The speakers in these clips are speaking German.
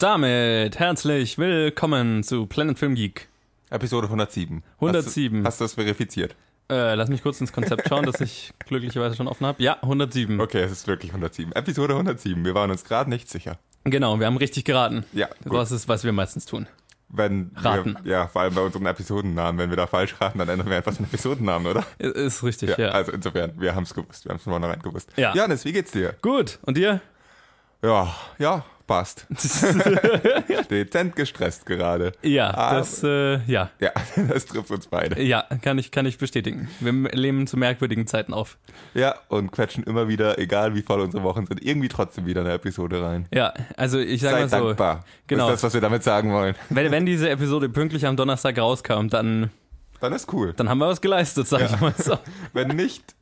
Und damit herzlich willkommen zu Planet Film Geek. Episode 107. 107. Hast du, hast du das verifiziert? Äh, lass mich kurz ins Konzept schauen, das ich glücklicherweise schon offen habe. Ja, 107. Okay, es ist wirklich 107. Episode 107. Wir waren uns gerade nicht sicher. Genau, wir haben richtig geraten. Ja, gut. Das ist, was wir meistens tun. Wenn Raten. Wir, ja, vor allem bei unseren Episodennamen. Wenn wir da falsch raten, dann ändern wir einfach den Episodennamen, oder? Ist richtig, ja. Also insofern, wir haben es gewusst. Wir haben es von vornherein gewusst. Ja. Janis, wie geht's dir? Gut, und dir? Ja, ja, passt. Dezent gestresst gerade. Ja, Aber- das, äh, ja. Ja, das trifft uns beide. Ja, kann ich, kann ich bestätigen. Wir leben zu merkwürdigen Zeiten auf. Ja, und quetschen immer wieder, egal wie voll unsere Wochen sind, irgendwie trotzdem wieder eine Episode rein. Ja, also ich sag Sei mal so, dankbar. Genau. Das ist das, was wir damit sagen wollen. wenn, wenn diese Episode pünktlich am Donnerstag rauskam, dann, Dann ist cool. dann haben wir was geleistet, sag ich mal so. Wenn nicht,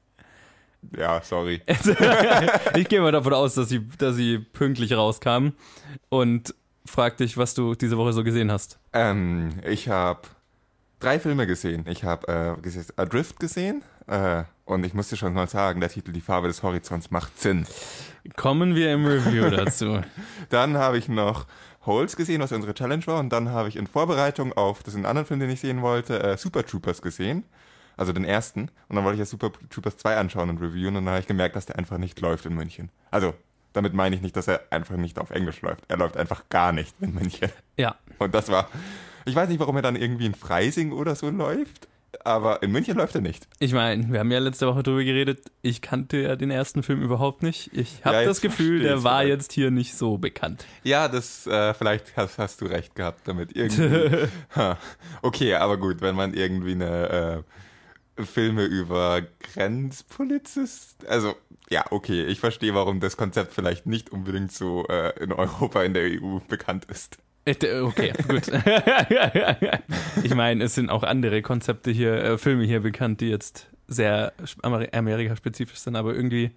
ja, sorry. Ich gehe mal davon aus, dass sie, dass sie pünktlich rauskam und frag dich, was du diese Woche so gesehen hast. Ähm, ich habe drei Filme gesehen. Ich habe äh, gesehen- Adrift gesehen äh, und ich musste schon mal sagen, der Titel Die Farbe des Horizonts macht Sinn. Kommen wir im Review dazu. Dann habe ich noch Holes gesehen, was unsere Challenge war und dann habe ich in Vorbereitung auf das ist ein anderen Film, den ich sehen wollte, äh, Super Troopers gesehen. Also den ersten. Und dann wollte ich ja Super Troopers 2 anschauen und reviewen und dann habe ich gemerkt, dass der einfach nicht läuft in München. Also, damit meine ich nicht, dass er einfach nicht auf Englisch läuft. Er läuft einfach gar nicht in München. Ja, Und das war, ich weiß nicht, warum er dann irgendwie in Freising oder so läuft, aber in München läuft er nicht. ich meine, wir haben ja letzte Woche drüber geredet. Ich kannte ja den ersten Film überhaupt nicht. Ich habe Ja, das Gefühl, der war jetzt hier nicht so bekannt. Ja, das, äh, vielleicht hast, hast du recht gehabt damit. Irgendwie. Okay, aber gut, wenn man irgendwie eine äh, Filme über Grenzpolizist, also ja, okay, ich verstehe, warum das Konzept vielleicht nicht unbedingt so äh, in Europa, in der EU bekannt ist. Äh, Okay, gut. ich meine, es sind auch andere Konzepte hier, äh, Filme hier bekannt, die jetzt sehr Amer Amerika-spezifisch sind, aber irgendwie,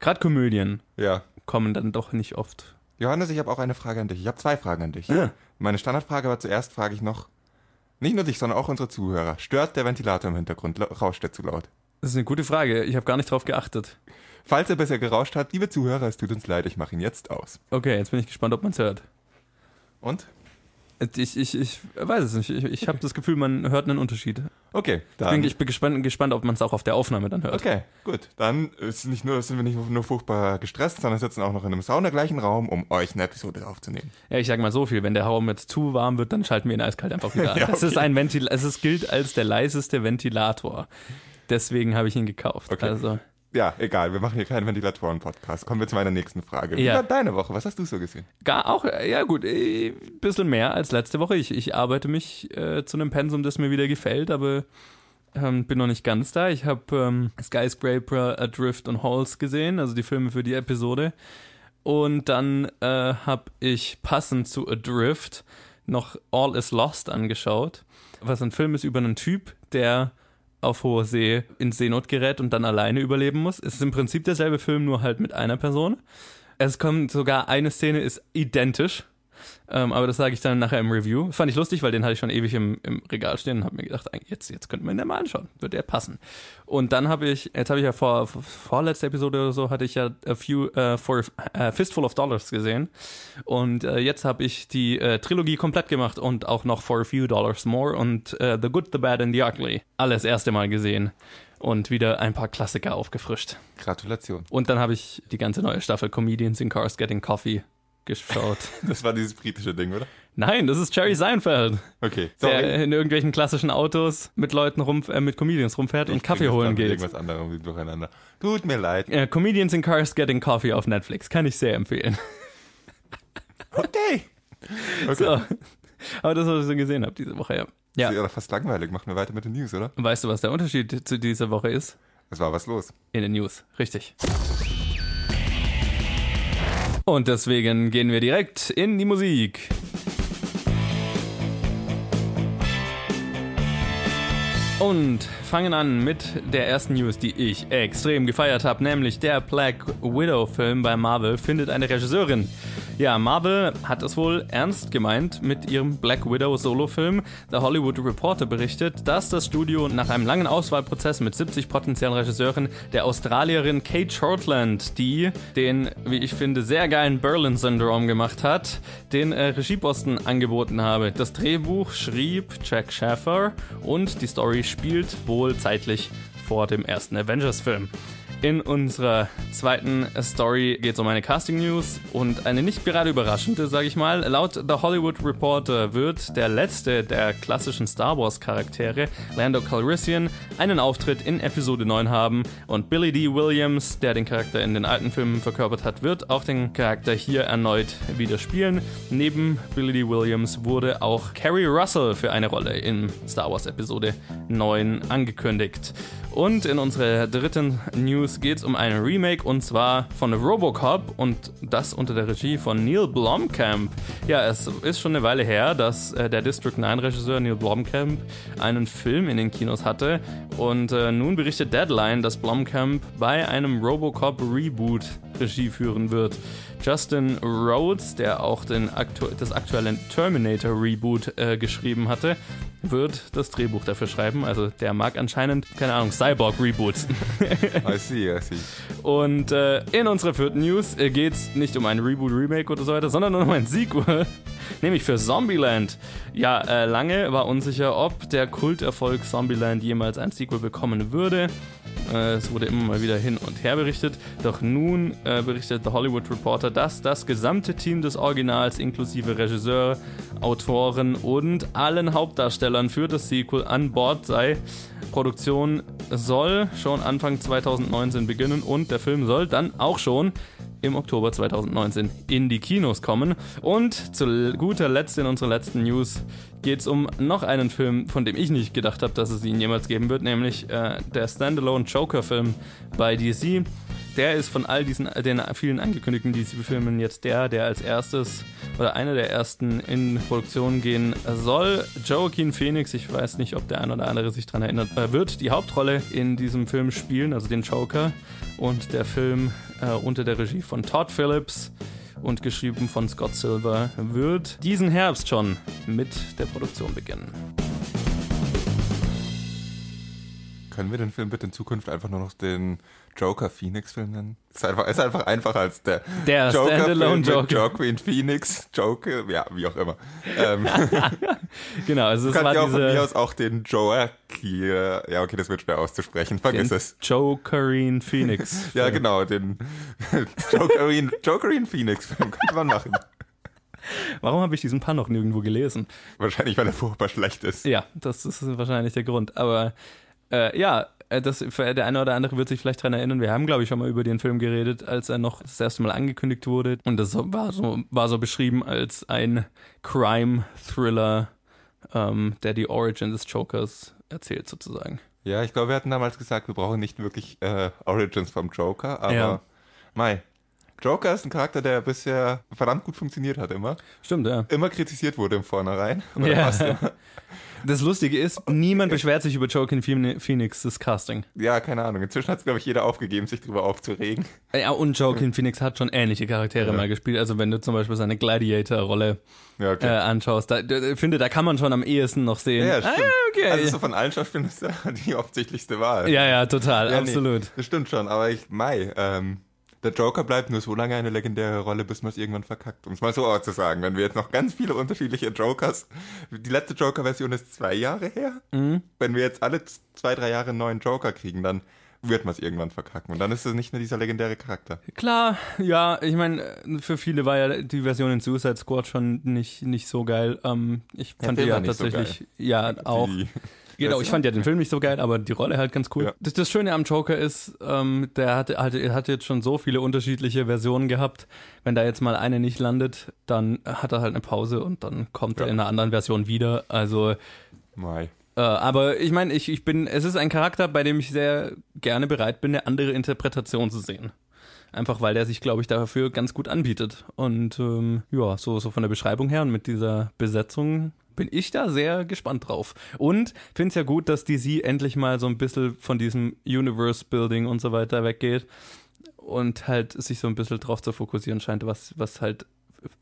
gerade Komödien Ja. kommen dann doch nicht oft. Johannes, ich habe auch eine Frage an dich. Ich habe zwei Fragen an dich. Ja. Meine Standardfrage war zuerst, frage ich noch, nicht nur dich, sondern auch unsere Zuhörer. Stört der Ventilator im Hintergrund? Rauscht der zu laut? Das ist eine gute Frage. Ich habe gar nicht drauf geachtet. Falls er besser gerauscht hat, liebe Zuhörer, es tut uns leid, ich mache ihn jetzt aus. Okay, jetzt bin ich gespannt, ob man es hört. Und? Ich, ich, ich weiß es nicht. Ich, ich habe das Gefühl, man hört einen Unterschied. Okay, Ich dann. bin, ich bin gespannt, gespannt ob man es auch auf der Aufnahme dann hört. okay, gut. Dann ist nicht nur, sind wir nicht nur furchtbar gestresst, sondern sitzen auch noch in einem saunagleichen Raum, um euch eine Episode aufzunehmen. Ja, ich sag mal so viel, wenn der Raum jetzt zu warm wird, dann schalten wir ihn eiskalt einfach wieder an. Ja, Das ist okay. ein Ventil es ist, gilt als der leiseste Ventilator. Deswegen habe ich ihn gekauft. Okay. Also, Ja, egal, wir machen hier keinen Ventilatoren-Podcast. Kommen wir zu meiner nächsten Frage. Wie Ja. war deine Woche? Was hast du so gesehen? gar auch, äh, ja gut, ein bisschen mehr als letzte Woche. Ich, ich arbeite mich äh, zu einem Pensum, das mir wieder gefällt, aber ähm, bin noch nicht ganz da. Ich habe ähm, Skyscraper, Adrift und Halls gesehen, also die Filme für die Episode. Und dann äh, habe ich passend zu Adrift noch All is Lost angeschaut, was ein Film ist über einen Typ, der auf hoher See in Seenot gerät und dann alleine überleben muss. Es ist im Prinzip derselbe Film, nur halt mit einer Person. Es kommt sogar eine Szene, ist identisch. Ähm, aber das sage ich dann nachher im Review. Fand ich lustig, weil den hatte ich schon ewig im, im Regal stehen und habe mir gedacht, jetzt, jetzt könnte man den mal anschauen. Wird der passen. Und dann habe ich, jetzt habe ich ja vor, vor vorletzte Episode oder so, hatte ich ja a few, äh, for a Fistful of Dollars gesehen. Und äh, jetzt habe ich die äh, Trilogie komplett gemacht und auch noch For a Few Dollars More und äh, The Good, The Bad and The Ugly. Alles erste Mal gesehen. Und wieder ein paar Klassiker aufgefrischt. Gratulation. Und dann habe ich die ganze neue Staffel Comedians in Cars Getting Coffee geschaut. Das war dieses britische Ding, oder? Nein, das ist Jerry Seinfeld, Okay, der sorry. in irgendwelchen klassischen Autos mit Leuten rum, äh, mit Comedians rumfährt und Ich Kaffee bring das holen geht. Irgendwas anderem durcheinander. Tut mir leid. Äh, Comedians in Cars Getting Coffee auf Netflix kann ich sehr empfehlen. Okay. okay. So. Aber das, was ich so gesehen habe diese Woche, ja. Ja. Ja. Ist ja fast langweilig. Machen wir weiter mit den News, oder? Weißt du, was der Unterschied zu dieser Woche ist? Es war was los. In den News, richtig. Und deswegen gehen wir direkt in die Musik. Und fangen an mit der ersten News, die ich extrem gefeiert habe, nämlich der Black Widow-Film bei Marvel findet eine Regisseurin. Ja, Marvel hat es wohl ernst gemeint mit ihrem Black Widow Solo-Film. The Hollywood Reporter berichtet, dass das Studio nach einem langen Auswahlprozess mit 70 potenziellen Regisseuren der Australierin Kate Shortland, die den, wie ich finde, sehr geilen Berlin-Syndrom gemacht hat, den äh, Regieposten angeboten habe. Das Drehbuch schrieb Jack Schaffer und die Story spielt wohl zeitlich vor dem ersten Avengers-Film. In unserer zweiten Story geht es um eine Casting-News und eine nicht gerade überraschende, sage ich mal. Laut The Hollywood Reporter wird der letzte der klassischen Star Wars-Charaktere, Lando Calrissian, einen Auftritt in Episode 9 haben und Billy D. Williams, der den Charakter in den alten Filmen verkörpert hat, wird auch den Charakter hier erneut wieder spielen. Neben Billy D. Williams wurde auch Carrie Russell für eine Rolle in Star Wars Episode 9 angekündigt. Und in unserer dritten News geht es um ein Remake und zwar von Robocop und das unter der Regie von Neil Blomkamp. Ja, es ist schon eine Weile her, dass äh, der District 9 Regisseur Neil Blomkamp einen Film in den Kinos hatte und äh, nun berichtet Deadline, dass Blomkamp bei einem Robocop Reboot Regie führen wird. Justin Rhodes, der auch den aktu das aktuelle Terminator Reboot äh, geschrieben hatte, wird das Drehbuch dafür schreiben. Also der mag anscheinend, keine Ahnung, Cyborg Reboots. I see, I see. Und äh, in unserer vierten News äh, geht es nicht um ein Reboot, Remake oder so weiter, sondern um ein Sequel. Nämlich für Zombieland. Ja, äh, lange war unsicher, ob der Kulterfolg Zombieland jemals ein Sequel bekommen würde. Äh, es wurde immer mal wieder hin und her berichtet. Doch nun äh, berichtet The Hollywood Reporter, dass das gesamte Team des Originals inklusive Regisseur, Autoren und allen Hauptdarstellern für das Sequel an Bord sei. Produktion soll schon Anfang 2019 beginnen und der Film soll dann auch schon im Oktober 2019 in die Kinos kommen. Und zu guter Letzt in unserer letzten News geht es um noch einen Film, von dem ich nicht gedacht habe, dass es ihn jemals geben wird, nämlich äh, der Standalone Joker-Film bei DC. Der ist von all diesen den vielen angekündigten DC-Filmen jetzt der, der als erstes oder einer der ersten in Produktion gehen soll. Joaquin Phoenix, ich weiß nicht, ob der ein oder andere sich daran erinnert, wird die Hauptrolle in diesem Film spielen, also den Joker. Und der Film äh, unter der Regie von Todd Phillips und geschrieben von Scott Silver wird diesen Herbst schon mit der Produktion beginnen. Können wir den Film bitte in Zukunft einfach nur noch den Joker Phoenix Film nennen? Ist einfach, ist einfach einfacher als der, der Joker Film Joker. Joaquin Phoenix, Joker, ja, wie auch immer. Ähm, genau, also es kann war ja auch diese von mir aus auch den Joaquin, ja okay, das wird schwer auszusprechen, vergiss es. Jokerine Phoenix. Ja genau, den Jokerine, Jokerine Phoenix Film könnte man machen. Warum habe ich diesen Pan noch nirgendwo gelesen? Wahrscheinlich, weil er furchtbar schlecht ist. Ja, das ist wahrscheinlich der Grund. Aber äh, ja, äh, das, der eine oder andere wird sich vielleicht daran erinnern, wir haben, glaube ich, schon mal über den Film geredet, als er noch das erste Mal angekündigt wurde. Und das war so, war so beschrieben als ein Crime-Thriller, ähm, der die Origin des Jokers erzählt, sozusagen. Ja, ich glaube, wir hatten damals gesagt, wir brauchen nicht wirklich äh, Origins vom Joker, aber Ja. Mai. Joker ist ein Charakter, der bisher verdammt gut funktioniert hat, immer. Stimmt, ja. Immer kritisiert wurde im Vornherein. Oder Ja. fast immer. Das Lustige ist, niemand beschwert sich über Joaquin Phoenix, das Casting. Ja, keine Ahnung. Inzwischen hat es, glaube ich, jeder aufgegeben, sich darüber aufzuregen. Ja, und Joaquin Phoenix hat schon ähnliche Charaktere Ja. mal gespielt. Also wenn du zum Beispiel seine Gladiator-Rolle Ja, okay. äh, anschaust, da, ich finde, da kann man schon am ehesten noch sehen. ja, stimmt. Ah, okay. Also so von allen Schauspielern ist er die offensichtlichste Wahl. ja, ja, total, Ja, nee, absolut. das stimmt schon, aber ich, Mai, ähm, der Joker bleibt nur so lange eine legendäre Rolle, bis man es irgendwann verkackt. Um es mal so auszusagen. Wenn wir jetzt noch ganz viele unterschiedliche Jokers, die letzte Joker-Version ist zwei Jahre her. Mhm. Wenn wir jetzt alle zwei, drei Jahre einen neuen Joker kriegen, dann wird man es irgendwann verkacken. Und dann ist es nicht mehr dieser legendäre Charakter. Klar, ja, ich meine, für viele war ja die Version in Suicide Squad schon nicht, nicht so geil. Ähm, ich fand die ja nicht so tatsächlich, ja, auch. Die, Genau, ich fand ja den Film nicht so geil, aber die Rolle halt ganz cool. Ja. Das, das Schöne am Joker ist, ähm, der hatte, hatte, er hat jetzt schon so viele unterschiedliche Versionen gehabt. Wenn da jetzt mal eine nicht landet, dann hat er halt eine Pause und dann kommt er Ja. in einer anderen Version wieder. Also, Mai. äh, aber ich meine, ich, ich bin, es ist ein Charakter, bei dem ich sehr gerne bereit bin, eine andere Interpretation zu sehen. Einfach weil der sich, glaube ich, dafür ganz gut anbietet. Und ähm, ja, so, so von der Beschreibung her und mit dieser Besetzung bin ich da sehr gespannt drauf. Und finde es ja gut, dass DC endlich mal so ein bisschen von diesem Universe-Building und so weiter weggeht und halt sich so ein bisschen drauf zu fokussieren scheint, was, was halt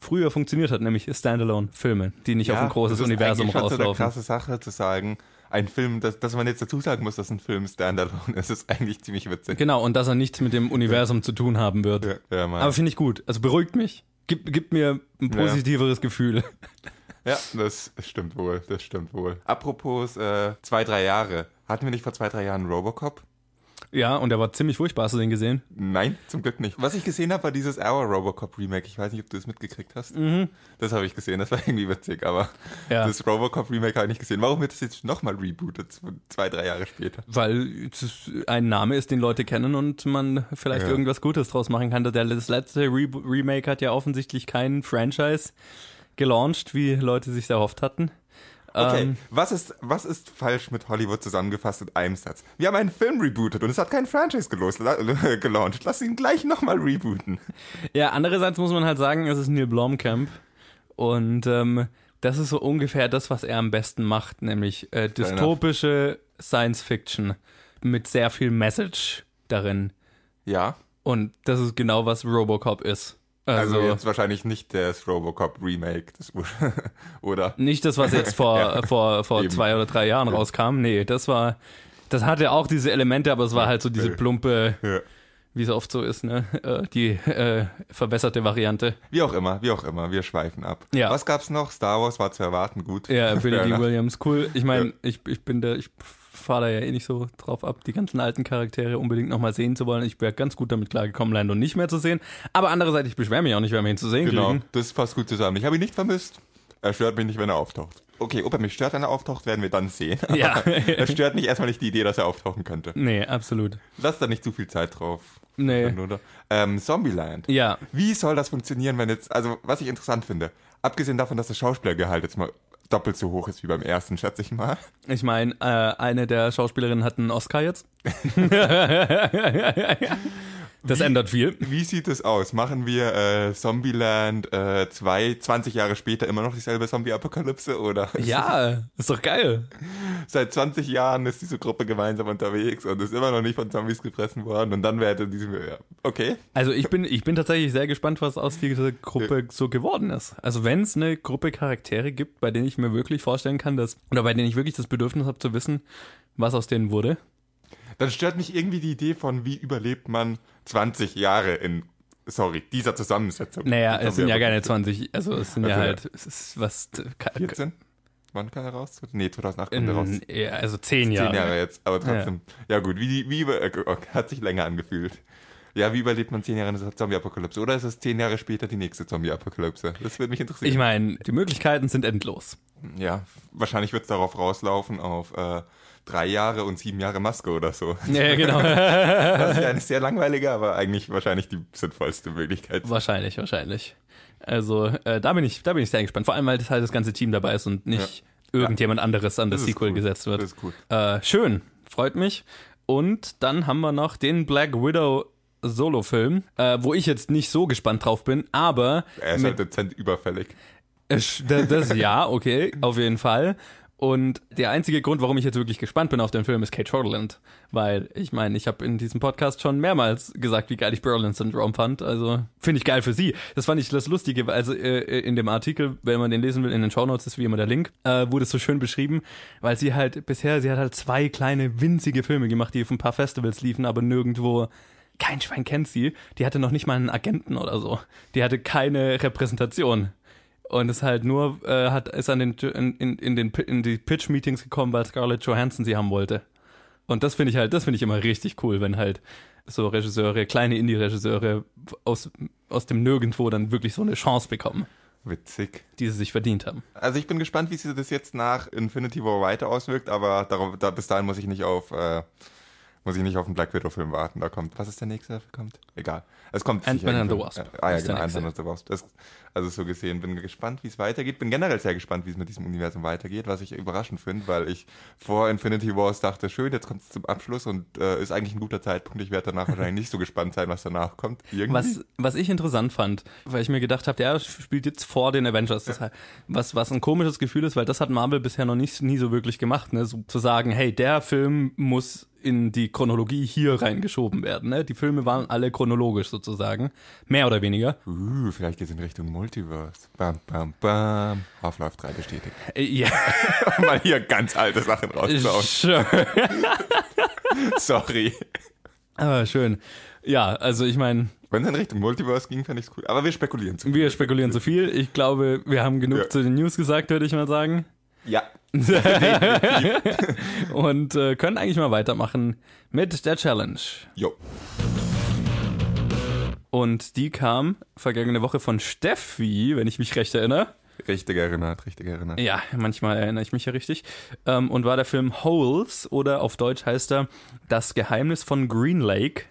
früher funktioniert hat, nämlich Standalone-Filme, die nicht auf ein großes das ist Universum schon so eine rauslaufen. krasse Sache zu sagen, ein Film, dass, dass man jetzt dazu sagen muss, dass ein Film Standalone ist, ist eigentlich ziemlich witzig. Genau, und dass er nichts mit dem Universum zu tun haben wird. Ja, ja. Aber finde ich gut. Also beruhigt mich. Gibt, gibt mir ein Ja. positiveres Gefühl. ja das stimmt wohl, das stimmt wohl. Apropos äh, zwei, drei Jahre. Hatten wir nicht vor zwei, drei Jahren Robocop? Ja, und er war ziemlich furchtbar. Hast du den gesehen? Nein, zum Glück nicht. Was ich gesehen habe, war dieses Our Robocop Remake. Ich weiß nicht, ob du es mitgekriegt hast. Das habe ich gesehen, das war irgendwie witzig, aber Ja. das Robocop Remake habe ich nicht gesehen. Warum wird das jetzt nochmal rebootet, zwei, drei Jahre später? Weil es ein Name ist, den Leute kennen und man vielleicht Ja. irgendwas Gutes draus machen kann. Der, das letzte Re Remake hat ja offensichtlich kein Franchise gelauncht, wie Leute sich erhofft hatten. Okay, Ähm, was, ist, was ist falsch mit Hollywood zusammengefasst in einem Satz? Wir haben einen Film rebootet und es hat kein Franchise gelos, la, gelauncht. Lass ihn gleich nochmal rebooten. Ja, andererseits muss man halt sagen, es ist Neil Blomkamp und ähm, das ist so ungefähr das, was er am besten macht, nämlich äh, dystopische Science Fiction mit sehr viel Message darin. Ja, Und das ist genau, was Robocop ist. Also, Also, jetzt wahrscheinlich nicht das Robocop Remake, das oder? nicht das, was jetzt vor, Ja. vor, vor Eben. zwei oder drei Jahren rauskam. Nee, das war, das hatte auch diese Elemente, aber es war halt so diese plumpe, Ja. wie es oft so ist, ne, äh, die äh, verbesserte Variante. Wie auch immer, wie auch immer, wir schweifen ab. Ja. Was gab's noch? Star Wars war zu erwarten, gut. Ja, Billy D. Williams, cool. Ich meine, Ja. ich, ich bin da, ich fahre da ja eh nicht so drauf ab, die ganzen alten Charaktere unbedingt nochmal sehen zu wollen. Ich wäre ganz gut damit klargekommen, Lando nicht mehr zu sehen. Aber andererseits, ich beschwere mich auch nicht, wenn wir ihn zu sehen Genau, kriegen. das passt gut zusammen. Ich habe ihn nicht vermisst. Er stört mich nicht, wenn er auftaucht. Okay, ob er mich stört, wenn er auftaucht, werden wir dann sehen. Ja. er stört mich erstmal nicht die Idee, dass er auftauchen könnte. Nee, absolut. Lass da nicht zu viel Zeit drauf. Nee. Oder? Ähm, Zombieland. Ja, Wie soll das funktionieren, wenn jetzt, also was ich interessant finde, abgesehen davon, dass das Schauspielergehalt jetzt mal doppelt so hoch ist wie beim ersten, schätze ich mal. ich meine, äh, eine der Schauspielerinnen hat einen Oscar jetzt. das ändert viel. Wie sieht es aus? Machen wir äh, Zombieland äh, zwei, 20 Jahre später immer noch dieselbe Zombie-Apokalypse oder Ja, ist doch geil. seit 20 Jahren ist diese Gruppe gemeinsam unterwegs und ist immer noch nicht von Zombies gefressen worden und dann wäre diese, ja, okay. Also ich bin, ich bin tatsächlich sehr gespannt, was aus dieser Gruppe so geworden ist. Also wenn es eine Gruppe Charaktere gibt, bei denen ich mir wirklich vorstellen kann, dass, oder bei denen ich wirklich das Bedürfnis habe zu wissen, was aus denen wurde. Dann stört mich irgendwie die Idee von, wie überlebt man 20 Jahre in, sorry, dieser Zusammensetzung. Naja, Die es sind ja keine Zombie-Apokalypse. 20, also es sind ja Also, halt, es ist was, ka- 14? Wann kam er raus? Nee, 2008 kommt er raus. ja, also zehn Zehn Jahre. Jahre jetzt, aber trotzdem. Ja, gut, wie, wie über, okay, hat sich länger angefühlt. Ja, wie überlebt man zehn Jahre in der Zombie-Apokalypse? Oder ist es zehn Jahre später die nächste Zombie-Apokalypse? Das würde mich interessieren. Ich meine, die Möglichkeiten sind endlos. ja, wahrscheinlich wird es darauf rauslaufen, auf äh, drei Jahre und sieben Jahre Maske oder so. Ja, genau. Das ist ja eine sehr langweilige, aber eigentlich wahrscheinlich die sinnvollste Möglichkeit. wahrscheinlich, wahrscheinlich. Also äh, da bin ich, da bin ich sehr gespannt. Vor allem, weil das halt das ganze Team dabei ist und nicht irgendjemand anderes an das, ist Sequel cool. gesetzt wird. Das ist gut. Äh, schön, freut mich. Und dann haben wir noch den Black Widow Solo-Film, äh, wo ich jetzt nicht so gespannt drauf bin, aber Er ist halt dezent überfällig. äh, das, das ja, okay, auf jeden Fall. Und der einzige Grund, warum ich jetzt wirklich gespannt bin auf den Film, ist Kate Shortland. Weil, ich meine, ich habe in diesem Podcast schon mehrmals gesagt, wie geil ich Berlin-Syndrom fand. Also, finde ich geil für sie. Das fand ich das Lustige. Also, äh, in dem Artikel, wenn man den lesen will, in den Shownotes ist wie immer der Link, äh, wurde es so schön beschrieben, weil sie halt bisher, sie hat halt zwei kleine, winzige Filme gemacht, die auf ein paar Festivals liefen, aber nirgendwo kein Schwein kennt sie. Die hatte noch nicht mal einen Agenten oder so. Die hatte keine Repräsentation. Und ist halt nur, äh, hat, ist an den, in, in, in, den, in die Pitch-Meetings gekommen, weil Scarlett Johansson sie haben wollte. Und das finde ich halt, das finde ich immer richtig cool, wenn halt so Regisseure, kleine Indie-Regisseure aus, aus dem Nirgendwo dann wirklich so eine Chance bekommen, Witzig. die sie sich verdient haben. Also ich bin gespannt, wie sich das jetzt nach Infinity War weiter auswirkt, aber darauf, da, bis dahin muss ich nicht auf äh, muss ich nicht auf einen Black Widow Film warten. Da kommt, was ist der nächste, der kommt? Egal. Es kommt Ant-Man sicher and the. Wasp Ah ja, genau. Ant-Man and the Wasp. Das, also so gesehen, bin gespannt, wie es weitergeht. Bin generell sehr gespannt, wie es mit diesem Universum weitergeht, was ich überraschend finde, weil ich vor Infinity Wars dachte, schön, jetzt kommt es zum Abschluss und äh, ist eigentlich ein guter Zeitpunkt. Ich werde danach wahrscheinlich nicht so gespannt sein, was danach kommt. Irgendwie. Was, was ich interessant fand, weil ich mir gedacht habe, der spielt jetzt vor den Avengers. Das heißt, was, was ein komisches Gefühl ist, weil das hat Marvel bisher noch nicht, nie so wirklich gemacht, ne? So zu sagen, hey, der Film muss in die Chronologie hier reingeschoben werden. Ne? Die Filme waren alle chronologisch sozusagen, mehr oder weniger. Uh, vielleicht geht es in Richtung Multiverse. Bam, bam, bam. Half-Life 3 bestätigt. Äh, ja, Mal hier ganz alte Sachen rauszuhauen. sure. Sorry. Ah, schön. Ja, also ich meine, Wenn es in Richtung Multiverse ging, fände ich es cool. Aber wir spekulieren zu. wir spekulieren zu viel. Ich glaube, wir haben genug Ja. zu den News gesagt, würde ich mal sagen. Ja. Und äh, können eigentlich mal weitermachen mit der Challenge. Jo. Und die kam vergangene Woche von Steffi, wenn ich mich recht erinnere. Richtig erinnert, richtig erinnert. Ja, manchmal erinnere ich mich ja richtig. Ähm, und war der Film Holes oder auf Deutsch heißt er Das Geheimnis von Green Lake.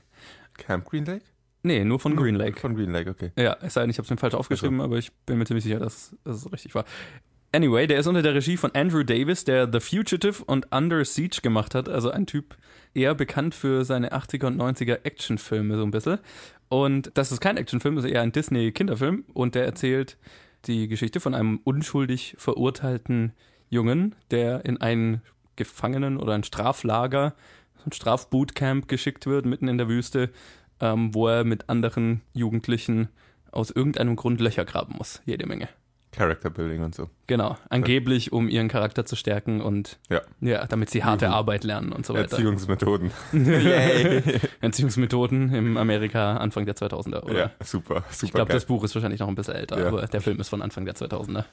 Camp Green Lake? Nee, nur von Green Lake. Von Green Lake, okay. Ja, es sei denn, ich habe es mir falsch aufgeschrieben, aber ich bin mir ziemlich sicher, dass, dass es richtig war. Anyway, der ist unter der Regie von Andrew Davis, der The Fugitive und Under Siege gemacht hat. Also ein Typ eher bekannt für seine 80er und 90er Actionfilme so ein bisschen. Und das ist kein Actionfilm, das ist eher ein Disney-Kinderfilm. Und der erzählt die Geschichte von einem unschuldig verurteilten Jungen, der in ein Gefangenen- oder ein Straflager, ein Strafbootcamp geschickt wird, mitten in der Wüste, ähm, wo er mit anderen Jugendlichen aus irgendeinem Grund Löcher graben muss. Jede Menge. Character Building und so. Genau. Angeblich, um ihren Charakter zu stärken und Ja. ja, damit sie harte Juhu. Arbeit lernen und so weiter. Erziehungsmethoden. Erziehungsmethoden im Amerika Anfang der 2000er, oder? Ja, super, super. ich glaube, das Buch ist wahrscheinlich noch ein bisschen älter, Ja. aber der Film ist von Anfang der 2000er.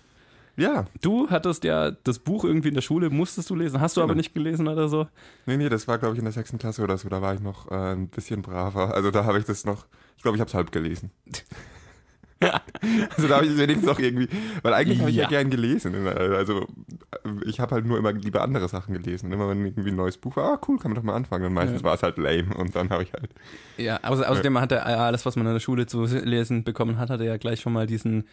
ja, Du hattest ja das Buch irgendwie in der Schule, musstest du lesen, hast du aber Genau. nicht gelesen oder so? nee, nee, das war, glaube ich, in der sechsten Klasse oder so. Da war ich noch äh, ein bisschen braver. Also da habe ich das noch, ich glaube, ich habe es halb gelesen. also da habe ich es wenigstens auch irgendwie, weil eigentlich habe ich ja. Ja. gern gelesen. Also ich habe halt nur immer lieber andere Sachen gelesen. Und immer wenn irgendwie ein neues Buch war, ah cool, kann man doch mal anfangen. Und meistens Ja. war es halt lame. Und dann habe ich halt, Ja, außer, außerdem hat er äh, alles, was man in der Schule zu lesen bekommen hat, hat er ja gleich schon mal diesen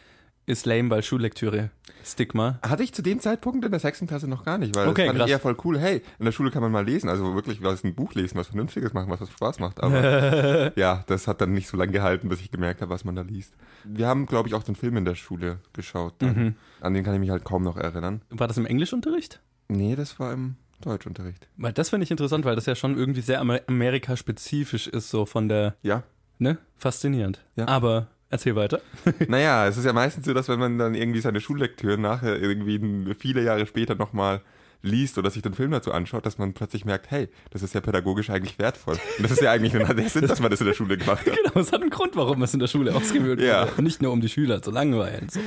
ist lame, weil Schullektüre Stigma. hatte ich zu dem Zeitpunkt in der sechsten Klasse noch gar nicht, weil Okay, das fand krass. ich eher voll cool. Hey, in der Schule kann man mal lesen, also wirklich was ein Buch lesen, was Vernünftiges machen, was, was Spaß macht. Aber ja, das hat dann nicht so lange gehalten, bis ich gemerkt habe, was man da liest. Wir haben, glaube ich, auch den Film in der Schule geschaut. Mhm. An den kann ich mich halt kaum noch erinnern. War das im Englischunterricht? Nee, das war im Deutschunterricht. Weil das finde ich interessant, weil das ja schon irgendwie sehr Amer amerikaspezifisch ist, so von der, Ja. ne? Faszinierend. Ja. Aber erzähl weiter. naja, es ist ja meistens so, dass wenn man dann irgendwie seine Schullektüre nachher irgendwie viele Jahre später nochmal liest oder sich den Film dazu anschaut, dass man plötzlich merkt, hey, das ist ja pädagogisch eigentlich wertvoll. Und das ist ja eigentlich nur der Sinn, dass man das in der Schule gemacht hat. Genau, es hat einen Grund, warum es in der Schule ausgewählt Ja. wurde. Nicht nur um die Schüler zu langweilen. So.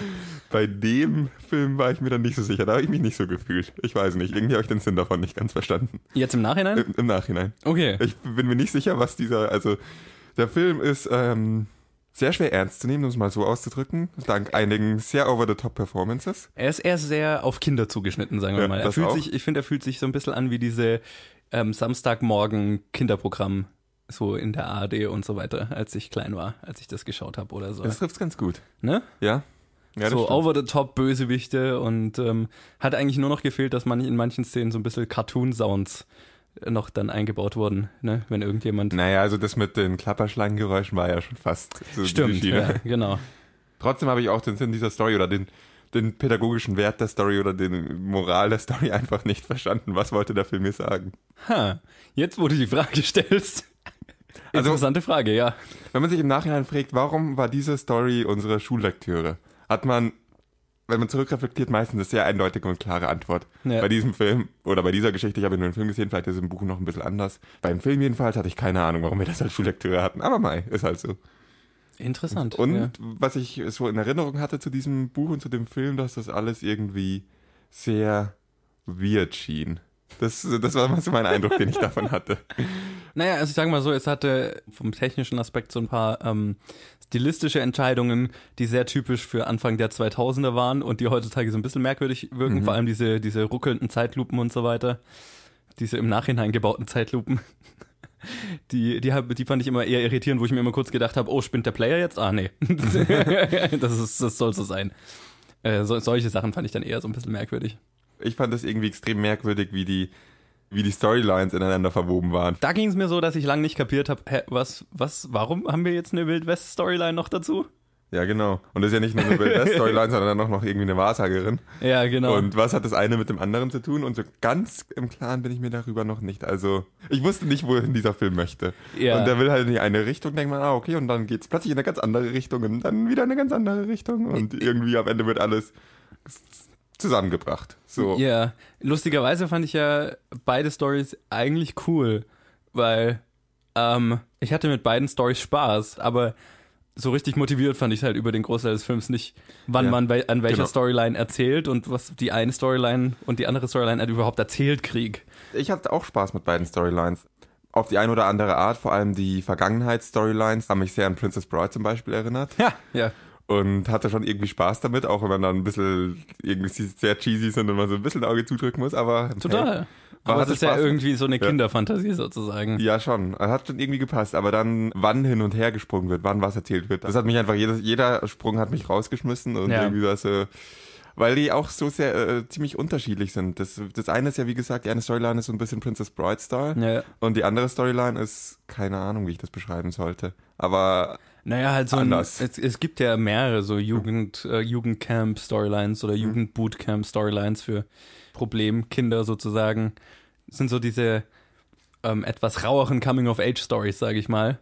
Bei dem Film war ich mir dann nicht so sicher. Da habe ich mich nicht so gefühlt. Ich weiß nicht. Irgendwie habe ich den Sinn davon nicht ganz verstanden. Jetzt im Nachhinein? Im, im Nachhinein. Okay. Ich bin mir nicht sicher, was dieser. Also, der Film ist ähm, sehr schwer ernst zu nehmen, um es mal so auszudrücken. Dank einigen sehr over-the-top-Performances. Er ist eher sehr auf Kinder zugeschnitten, sagen wir Ja, mal. Er fühlt auch. sich, ich finde, er fühlt sich so ein bisschen an wie diese ähm, Samstagmorgen Kinderprogramm, so in der ARD und so weiter, als ich klein war, als ich das geschaut habe oder so. Das trifft ganz gut. ne? Ja? Ja, so stimmt. over the top Bösewichte und ähm, hat eigentlich nur noch gefehlt, dass man in manchen Szenen so ein bisschen Cartoon-Sounds noch dann eingebaut wurden, ne? Wenn irgendjemand. Naja, also das mit den Klapperschlangengeräuschen war ja schon fast so Stimmt, ja, genau. Trotzdem habe ich auch den Sinn dieser Story oder den, den pädagogischen Wert der Story oder den Moral der Story einfach nicht verstanden. Was wollte der Film mir sagen? Ha, jetzt, wo du die Frage stellst. Also- Interessante Frage, ja. Wenn man sich im Nachhinein fragt, warum war diese Story unsere Schullektüre, hat man, wenn man zurückreflektiert, meistens eine sehr eindeutige und klare Antwort. Ja. Bei diesem Film oder bei dieser Geschichte, ich habe nur einen Film gesehen, vielleicht ist es im Buch noch ein bisschen anders. Beim Film jedenfalls hatte ich keine Ahnung, warum wir das als Schullektüre hatten. Aber mei, ist halt so. Interessant. Und ja. was ich so in Erinnerung hatte zu diesem Buch und zu dem Film, dass das alles irgendwie sehr weird schien. Das, das war mal so mein Eindruck, den ich davon hatte. Naja, also ich sage mal so, es hatte vom technischen Aspekt so ein paar ähm, stilistische Entscheidungen, die sehr typisch für Anfang der 2000er waren und die heutzutage so ein bisschen merkwürdig wirken, Mhm. vor allem diese, diese ruckelnden Zeitlupen und so weiter. Diese im Nachhinein gebauten Zeitlupen. Die, die, hab, die fand ich immer eher irritierend, wo ich mir immer kurz gedacht habe, oh, spinnt der Player jetzt? Ah, nee. das, ist, das soll so sein. Äh, so, solche Sachen fand ich dann eher so ein bisschen merkwürdig. Ich fand das irgendwie extrem merkwürdig, wie die, wie die Storylines ineinander verwoben waren. Da ging es mir so, dass ich lange nicht kapiert habe, hä, was, was, warum haben wir jetzt eine Wild West Storyline noch dazu? Ja, genau. Und das ist ja nicht nur eine Bill Storyline, sondern dann auch noch irgendwie eine Wahrsagerin. Ja, genau. Und was hat das eine mit dem anderen zu tun? Und so ganz im Klaren bin ich mir darüber noch nicht. Also, ich wusste nicht, wohin dieser Film möchte. Ja. Und der will halt in eine Richtung, denkt man, ah, okay, und dann geht's plötzlich in eine ganz andere Richtung und dann wieder in eine ganz andere Richtung. Und irgendwie am Ende wird alles zusammengebracht. So. Ja, lustigerweise fand ich ja beide Stories eigentlich cool, weil ähm, ich hatte mit beiden Stories Spaß, aber so richtig motiviert fand ich halt über den Großteil des Films nicht, wann Ja, man bei, an welcher genau. Storyline erzählt und was die eine Storyline und die andere Storyline halt überhaupt erzählt krieg. Ich hatte auch Spaß mit beiden Storylines. Auf die eine oder andere Art, vor allem die Vergangenheits-Storylines, haben mich sehr an Princess Bride zum Beispiel erinnert. Ja, ja. Und hatte schon irgendwie Spaß damit, auch wenn man dann ein bisschen irgendwie sehr cheesy sind und man so ein bisschen Auge zudrücken muss, aber. Total. Hey, aber es ist ja Spaß. irgendwie so eine Ja. Kinderfantasie sozusagen. Ja, schon. Hat schon irgendwie gepasst. Aber dann, wann hin und her gesprungen wird, wann was erzählt wird, das hat mich einfach, jedes, jeder Sprung hat mich rausgeschmissen und Ja. irgendwie das, äh, weil die auch so sehr, äh, ziemlich unterschiedlich sind. Das, das eine ist ja, wie gesagt, die eine Storyline ist so ein bisschen Princess Bride-Style. Ja. Und die andere Storyline ist, keine Ahnung, wie ich das beschreiben sollte. Aber Naja, halt so ein, Anders. es, es gibt ja mehrere so Jugend, äh, Jugendcamp-Storylines oder Jugendbootcamp-Storylines für Problemkinder sozusagen. Das sind so diese ähm, etwas raueren Coming-of-Age-Stories, sage ich mal.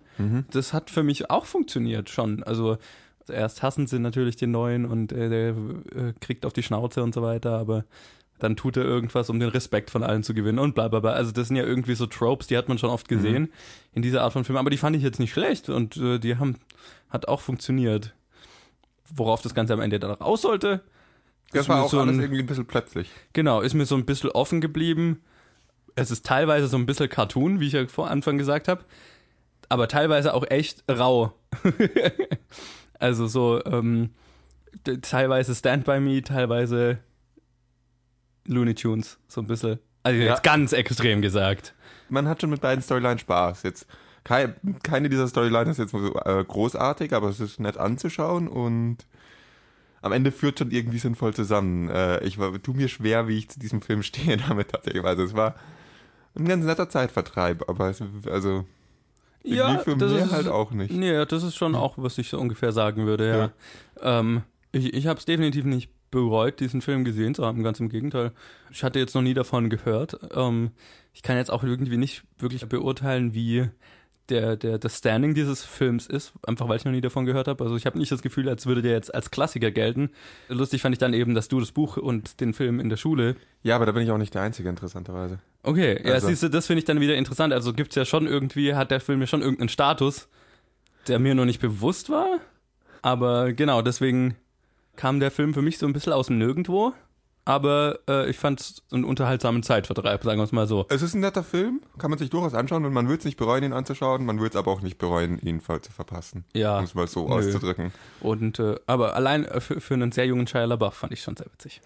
Das hat für mich auch funktioniert schon. Also erst hassen sie natürlich den Neuen und äh, der äh, kriegt auf die Schnauze und so weiter, aber dann tut er irgendwas, um den Respekt von allen zu gewinnen und bla bla bla. Also das sind ja irgendwie so Tropes, die hat man schon oft gesehen in dieser Art von Film, aber die fand ich jetzt nicht schlecht und äh, die haben, hat auch funktioniert. Worauf das Ganze am Ende dann raus sollte, das ist war mir auch so alles ein- irgendwie ein bisschen plötzlich. Genau, ist mir so ein bisschen offen geblieben. Es ist teilweise so ein bisschen Cartoon, wie ich ja vor Anfang gesagt habe, aber teilweise auch echt rau. also so ähm, teilweise Stand By Me, teilweise Looney Tunes, so ein bisschen. Also Ja. jetzt ganz extrem gesagt. Man hat schon mit beiden Storylines Spaß. Jetzt kei- keine dieser Storylines ist jetzt so äh, großartig, aber es ist nett anzuschauen und am Ende führt schon irgendwie sinnvoll zusammen. Äh, ich war, tu mir schwer, wie ich zu diesem Film stehe damit tatsächlich. Also es war ein ganz netter Zeitvertreib, aber es, also irgendwie für das ist, halt auch nicht. Nee, das ist schon auch, was ich so ungefähr sagen würde, ja. Ähm, ich ich habe es definitiv nicht bereut, diesen Film gesehen zu haben, ganz im Gegenteil. Ich hatte jetzt noch nie davon gehört. Ähm, ich kann jetzt auch irgendwie nicht wirklich beurteilen, wie der, der, das Standing dieses Films ist, einfach weil ich noch nie davon gehört habe. Also ich habe nicht das Gefühl, als würde der jetzt als Klassiker gelten. Lustig fand ich dann eben, dass du das Buch und den Film in der Schule Ja, aber da bin ich auch nicht der Einzige, interessanterweise. Okay, ja, Also- siehst du, das finde ich dann wieder interessant. Also gibt's ja schon irgendwie, hat der Film ja schon irgendeinen Status, der mir noch nicht bewusst war. Aber genau, deswegen kam der Film für mich so ein bisschen aus dem Nirgendwo. Aber äh, ich fand es einen unterhaltsamen Zeitvertreib, sagen wir es mal so. Es ist ein netter Film, kann man sich durchaus anschauen und man wird es nicht bereuen, ihn anzuschauen. Man wird es aber auch nicht bereuen, ihn voll zu verpassen. Ja. Um es mal so Nö. auszudrücken. Und äh, aber allein äh, für, für einen sehr jungen Shia LaBeouf fand ich schon sehr witzig.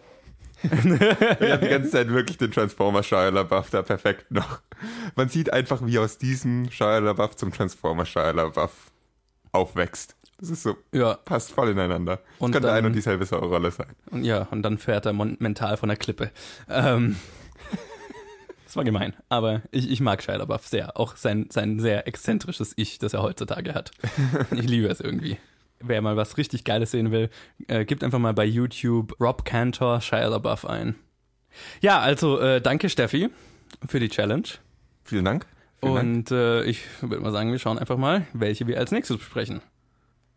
Ich habe die ganze Zeit wirklich den Transformer Shia LaBeouf da perfekt noch. Man sieht einfach, wie aus diesem Shia LaBeouf zum Transformer Shia LaBeouf aufwächst. Das ist so, Ja, passt voll ineinander. Das Und könnte dann- ein und dieselbe Rolle sein. und ja, und dann fährt er mental von der Klippe. Ähm, das war gemein, aber ich, ich mag Shia LaBeouf sehr. Auch sein, sein sehr exzentrisches Ich, das er heutzutage hat. Ich liebe es irgendwie. Wer mal was richtig Geiles sehen will, äh, gibt einfach mal bei YouTube Rob Cantor Shia LaBeouf ein. Ja, also äh, danke Steffi für die Challenge. Vielen Dank. Vielen Dank. Und äh, ich würde mal sagen, wir schauen einfach mal, welche wir als nächstes besprechen.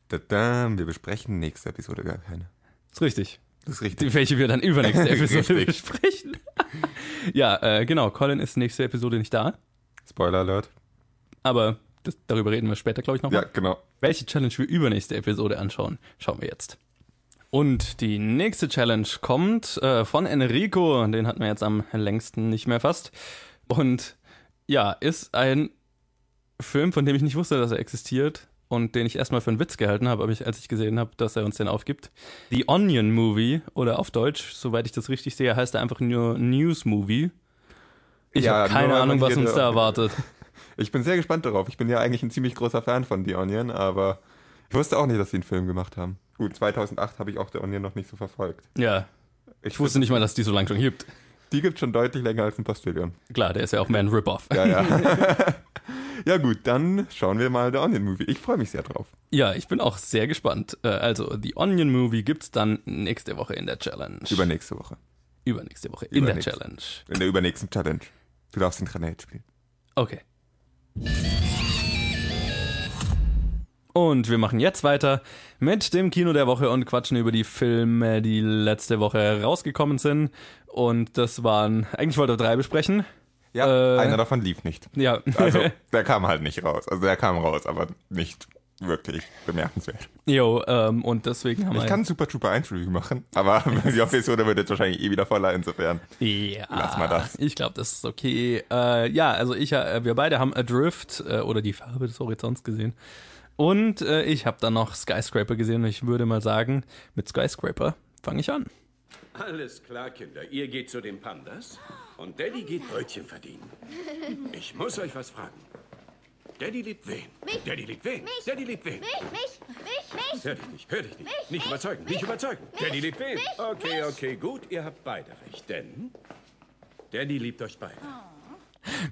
Tada, wir besprechen nächste Episode gar keine. Ist richtig. Das ist richtig. Welche wir dann übernächste Episode besprechen. ja, äh, genau. Colin ist nächste Episode nicht da, Spoiler Alert. aber das, darüber reden wir später, glaube ich, nochmal. Ja, genau. Welche Challenge wir übernächste Episode anschauen, schauen wir jetzt. Und die nächste Challenge kommt äh, von Enrico, den hatten wir jetzt am längsten nicht mehr fast. Und ja, ist ein Film, von dem ich nicht wusste, dass er existiert und den ich erstmal für einen Witz gehalten habe, aber ich, als ich gesehen habe, dass er uns den aufgibt. The Onion Movie oder auf Deutsch, soweit ich das richtig sehe, heißt er einfach nur News Movie. Ich Ja, habe keine Ahnung, was uns da erwartet. Ich bin sehr gespannt darauf. Ich bin ja eigentlich ein ziemlich großer Fan von The Onion, aber ich wusste auch nicht, dass sie einen Film gemacht haben. Gut, 2008 habe ich auch The Onion noch nicht so verfolgt. Ja, ich wusste nicht mal, dass die so lange schon gibt. Die gibt schon deutlich länger als ein Postillion. Klar, der ist ja auch mehr ein Rip-Off. Ja, ja. Ja gut, dann schauen wir mal The Onion Movie. Ich freue mich sehr drauf. Ja, ich bin auch sehr gespannt. Äh, Also, The Onion Movie gibt's dann nächste Woche in der Challenge. Übernächste Woche. Übernächste Woche in der Übernächste. Challenge. In der übernächsten Challenge. Du darfst den Granate spielen. Okay. Und wir machen jetzt weiter mit dem Kino der Woche und quatschen über die Filme, die letzte Woche rausgekommen sind. Und das waren, eigentlich wollte ich drei besprechen. Ja, Äh. einer davon lief nicht. Ja. Also, der kam halt nicht raus. Also, der kam raus, aber nicht wirklich bemerkenswert. Jo, ähm, und deswegen haben Ich wir. kann Super Trooper 1 Review machen, aber die Episode wird jetzt wahrscheinlich eh wieder voller, insofern. Ja, Lass mal das. Ich glaube, das ist okay. Äh, ja, also ich, äh, wir beide haben Adrift äh, oder die Farbe des Horizonts gesehen. Und äh, ich habe dann noch Skyscraper gesehen und ich würde mal sagen, mit Skyscraper fange ich an. Alles klar, Kinder. Ihr geht zu den Pandas und Daddy geht Brötchen verdienen. Ich muss euch was fragen. Daddy liebt wen? Mich. Daddy liebt wen? Mich. Daddy liebt wen? Mich, mich, mich, mich. Hör dich nicht, hör dich nicht. Mich, nicht überzeugen, mich, nicht überzeugen. mich, Daddy liebt wen? mich, Okay, mich. okay, gut. Ihr habt beide recht, denn Daddy liebt euch beide.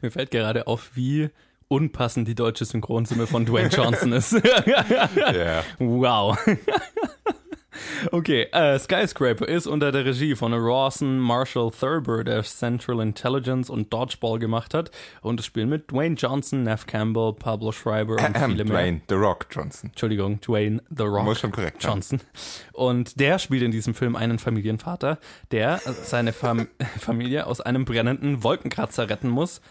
Mir fällt gerade auf, wie unpassend die deutsche Synchronstimme von Dwayne Johnson ist. Ja. wow. Okay, äh, Skyscraper ist unter der Regie von Rawson Marshall Thurber, der Central Intelligence und Dodgeball gemacht hat. Und es spielen mit Dwayne Johnson, Neff Campbell, Pablo Schreiber und Ähm, viele mehr. Dwayne, The Rock Johnson. Entschuldigung, Dwayne The Rock Muss schon korrekt sein. Johnson. Und der spielt in diesem Film einen Familienvater, der seine Fam Familie aus einem brennenden Wolkenkratzer retten muss.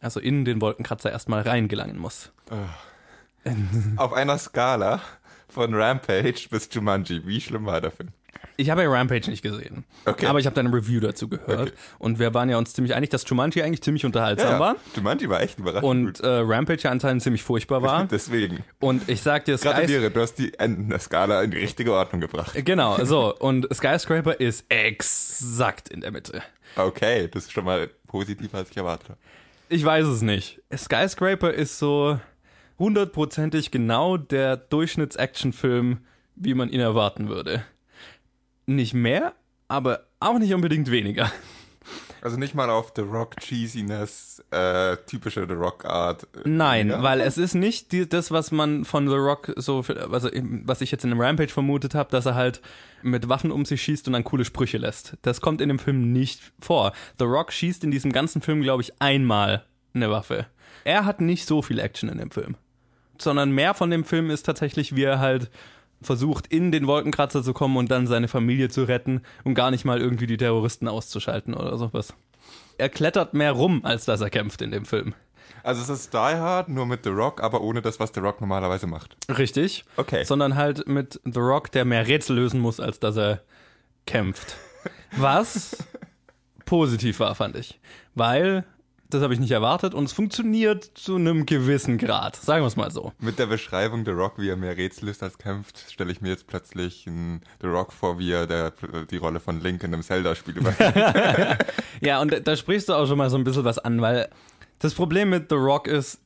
Also in den Wolkenkratzer erstmal reingelangen muss. Auf einer Skala von Rampage bis Jumanji. Wie schlimm war der Film? Ich habe ja Rampage nicht gesehen. Okay. Aber ich habe deine Review dazu gehört. Okay. Und wir waren ja uns ziemlich einig, dass Jumanji eigentlich ziemlich unterhaltsam war. Jumanji war echt überraschend Und äh, Rampage ja anscheinend ziemlich furchtbar war. Deswegen. Und ich sag dir, Skys Gratuliere, du hast die Enden der Skala in die richtige Ordnung gebracht. Genau, so. Und Skyscraper ist exakt in der Mitte. Okay, das ist schon mal positiver, als ich erwartet habe. Ich weiß es nicht. Skyscraper ist so hundertprozentig genau der Durchschnitts-Actionfilm, wie man ihn erwarten würde. Nicht mehr, aber auch nicht unbedingt weniger. Also nicht mal auf The Rock Cheesiness, äh, typische The Rock Art. äh, Nein, ja. weil es ist nicht die, das, was man von The Rock so, also was ich jetzt in dem Rampage vermutet habe, dass er halt mit Waffen um sich schießt und dann coole Sprüche lässt. Das kommt in dem Film nicht vor. The Rock schießt in diesem ganzen Film, glaube ich, einmal eine Waffe. Er hat nicht so viel Action in dem Film. Sondern mehr von dem Film ist tatsächlich, wie er halt versucht, in den Wolkenkratzer zu kommen und dann seine Familie zu retten und gar nicht mal irgendwie die Terroristen auszuschalten oder sowas. Er klettert mehr rum, als dass er kämpft in dem Film. Also es ist Die Hard, nur mit The Rock, aber ohne das, was The Rock normalerweise macht. Richtig. Okay. Sondern halt mit The Rock, der mehr Rätsel lösen muss, als dass er kämpft. Was positiv war, fand ich. Weil, das habe ich nicht erwartet und es funktioniert zu einem gewissen Grad. Sagen wir es mal so. Mit der Beschreibung The Rock, wie er mehr Rätsel löst als kämpft, stelle ich mir jetzt plötzlich einen The Rock vor, wie er der, die Rolle von Link in einem Zelda-Spiel übernimmt. Ja, und da- sprichst du auch schon mal so ein bisschen was an, weil das Problem mit The Rock ist,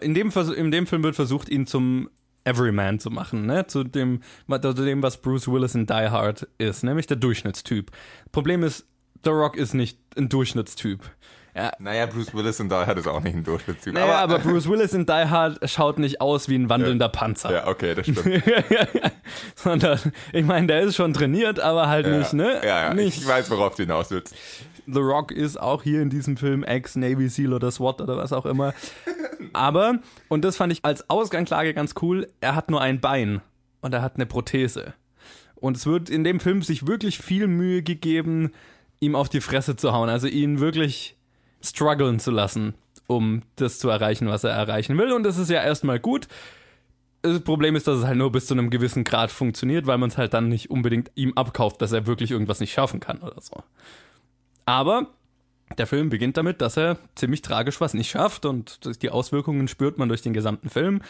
in dem, Vers- in dem Film wird versucht, ihn zum Everyman zu machen, ne? Zu dem, zu dem, was Bruce Willis in Die Hard ist, nämlich der Durchschnittstyp. Problem ist, The Rock ist nicht ein Durchschnittstyp. Ja, naja, Bruce Willis in Die Hard ist auch nicht ein Durchschnittstyp. naja, aber, Bruce Willis in Die Hard schaut nicht aus wie ein wandelnder Panzer. Ja, okay, das stimmt. Sondern, ich meine, der ist schon trainiert, aber halt nicht, ne? Ja, ja, nicht, ich weiß, worauf du hinaus willst. The Rock ist auch hier in diesem Film Ex-Navy SEAL oder SWAT oder was auch immer. Aber, und das fand ich als Ausgangslage ganz cool, er hat nur ein Bein und er hat eine Prothese. Und es wird in dem Film sich wirklich viel Mühe gegeben, ihm auf die Fresse zu hauen, also ihn wirklich strugglen zu lassen, um das zu erreichen, was er erreichen will. Und das ist ja erstmal gut. Das Problem ist, dass es halt nur bis zu einem gewissen Grad funktioniert, weil man es halt dann nicht unbedingt ihm abkauft, dass er wirklich irgendwas nicht schaffen kann oder so. Aber der Film beginnt damit, dass er ziemlich tragisch was nicht schafft und die Auswirkungen spürt man durch den gesamten Film.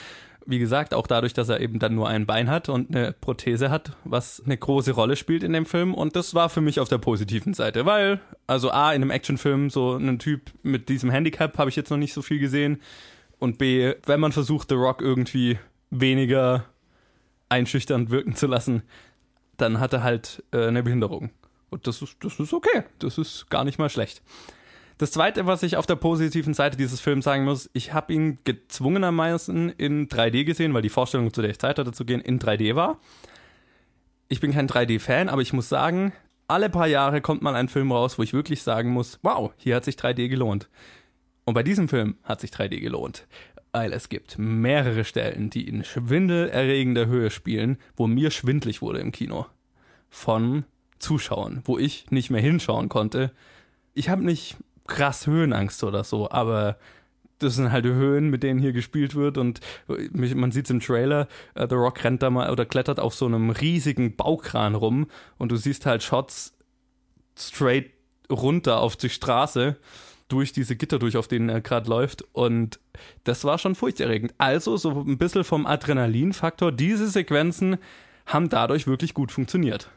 Wie gesagt, auch dadurch, dass er eben dann nur ein Bein hat und eine Prothese hat, was eine große Rolle spielt in dem Film. Und das war für mich auf der positiven Seite, weil, also A, in einem Actionfilm so einen Typ mit diesem Handicap habe ich jetzt noch nicht so viel gesehen. Und B, wenn man versucht, The Rock irgendwie weniger einschüchternd wirken zu lassen, dann hat er halt äh, eine Behinderung. Und das ist, das ist okay. Das ist gar nicht mal schlecht. Das zweite, was ich auf der positiven Seite dieses Films sagen muss, ich habe ihn gezwungenermaßen in 3D gesehen, weil die Vorstellung, zu der ich Zeit hatte zu gehen, in 3D war. Ich bin kein 3D-Fan, aber ich muss sagen, alle paar Jahre kommt mal ein Film raus, wo ich wirklich sagen muss, wow, hier hat sich 3D gelohnt. Und bei diesem Film hat sich 3D gelohnt, weil es gibt mehrere Stellen, die in schwindelerregender Höhe spielen, wo mir schwindlig wurde im Kino. Von Zuschauern, wo ich nicht mehr hinschauen konnte. Ich habe nicht krass Höhenangst oder so, aber das sind halt Höhen, mit denen hier gespielt wird und man sieht es im Trailer, uh, The Rock rennt da mal oder klettert auf so einem riesigen Baukran rum und du siehst halt Shots straight runter auf die Straße durch diese Gitter durch, auf denen er gerade läuft und das war schon furchterregend. Also so ein bisschen vom Adrenalinfaktor, diese Sequenzen haben dadurch wirklich gut funktioniert.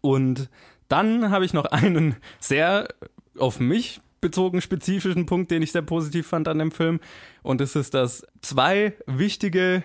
Und dann habe ich noch einen sehr auf mich bezogen spezifischen Punkt, den ich sehr positiv fand an dem Film. Und es ist, dass zwei wichtige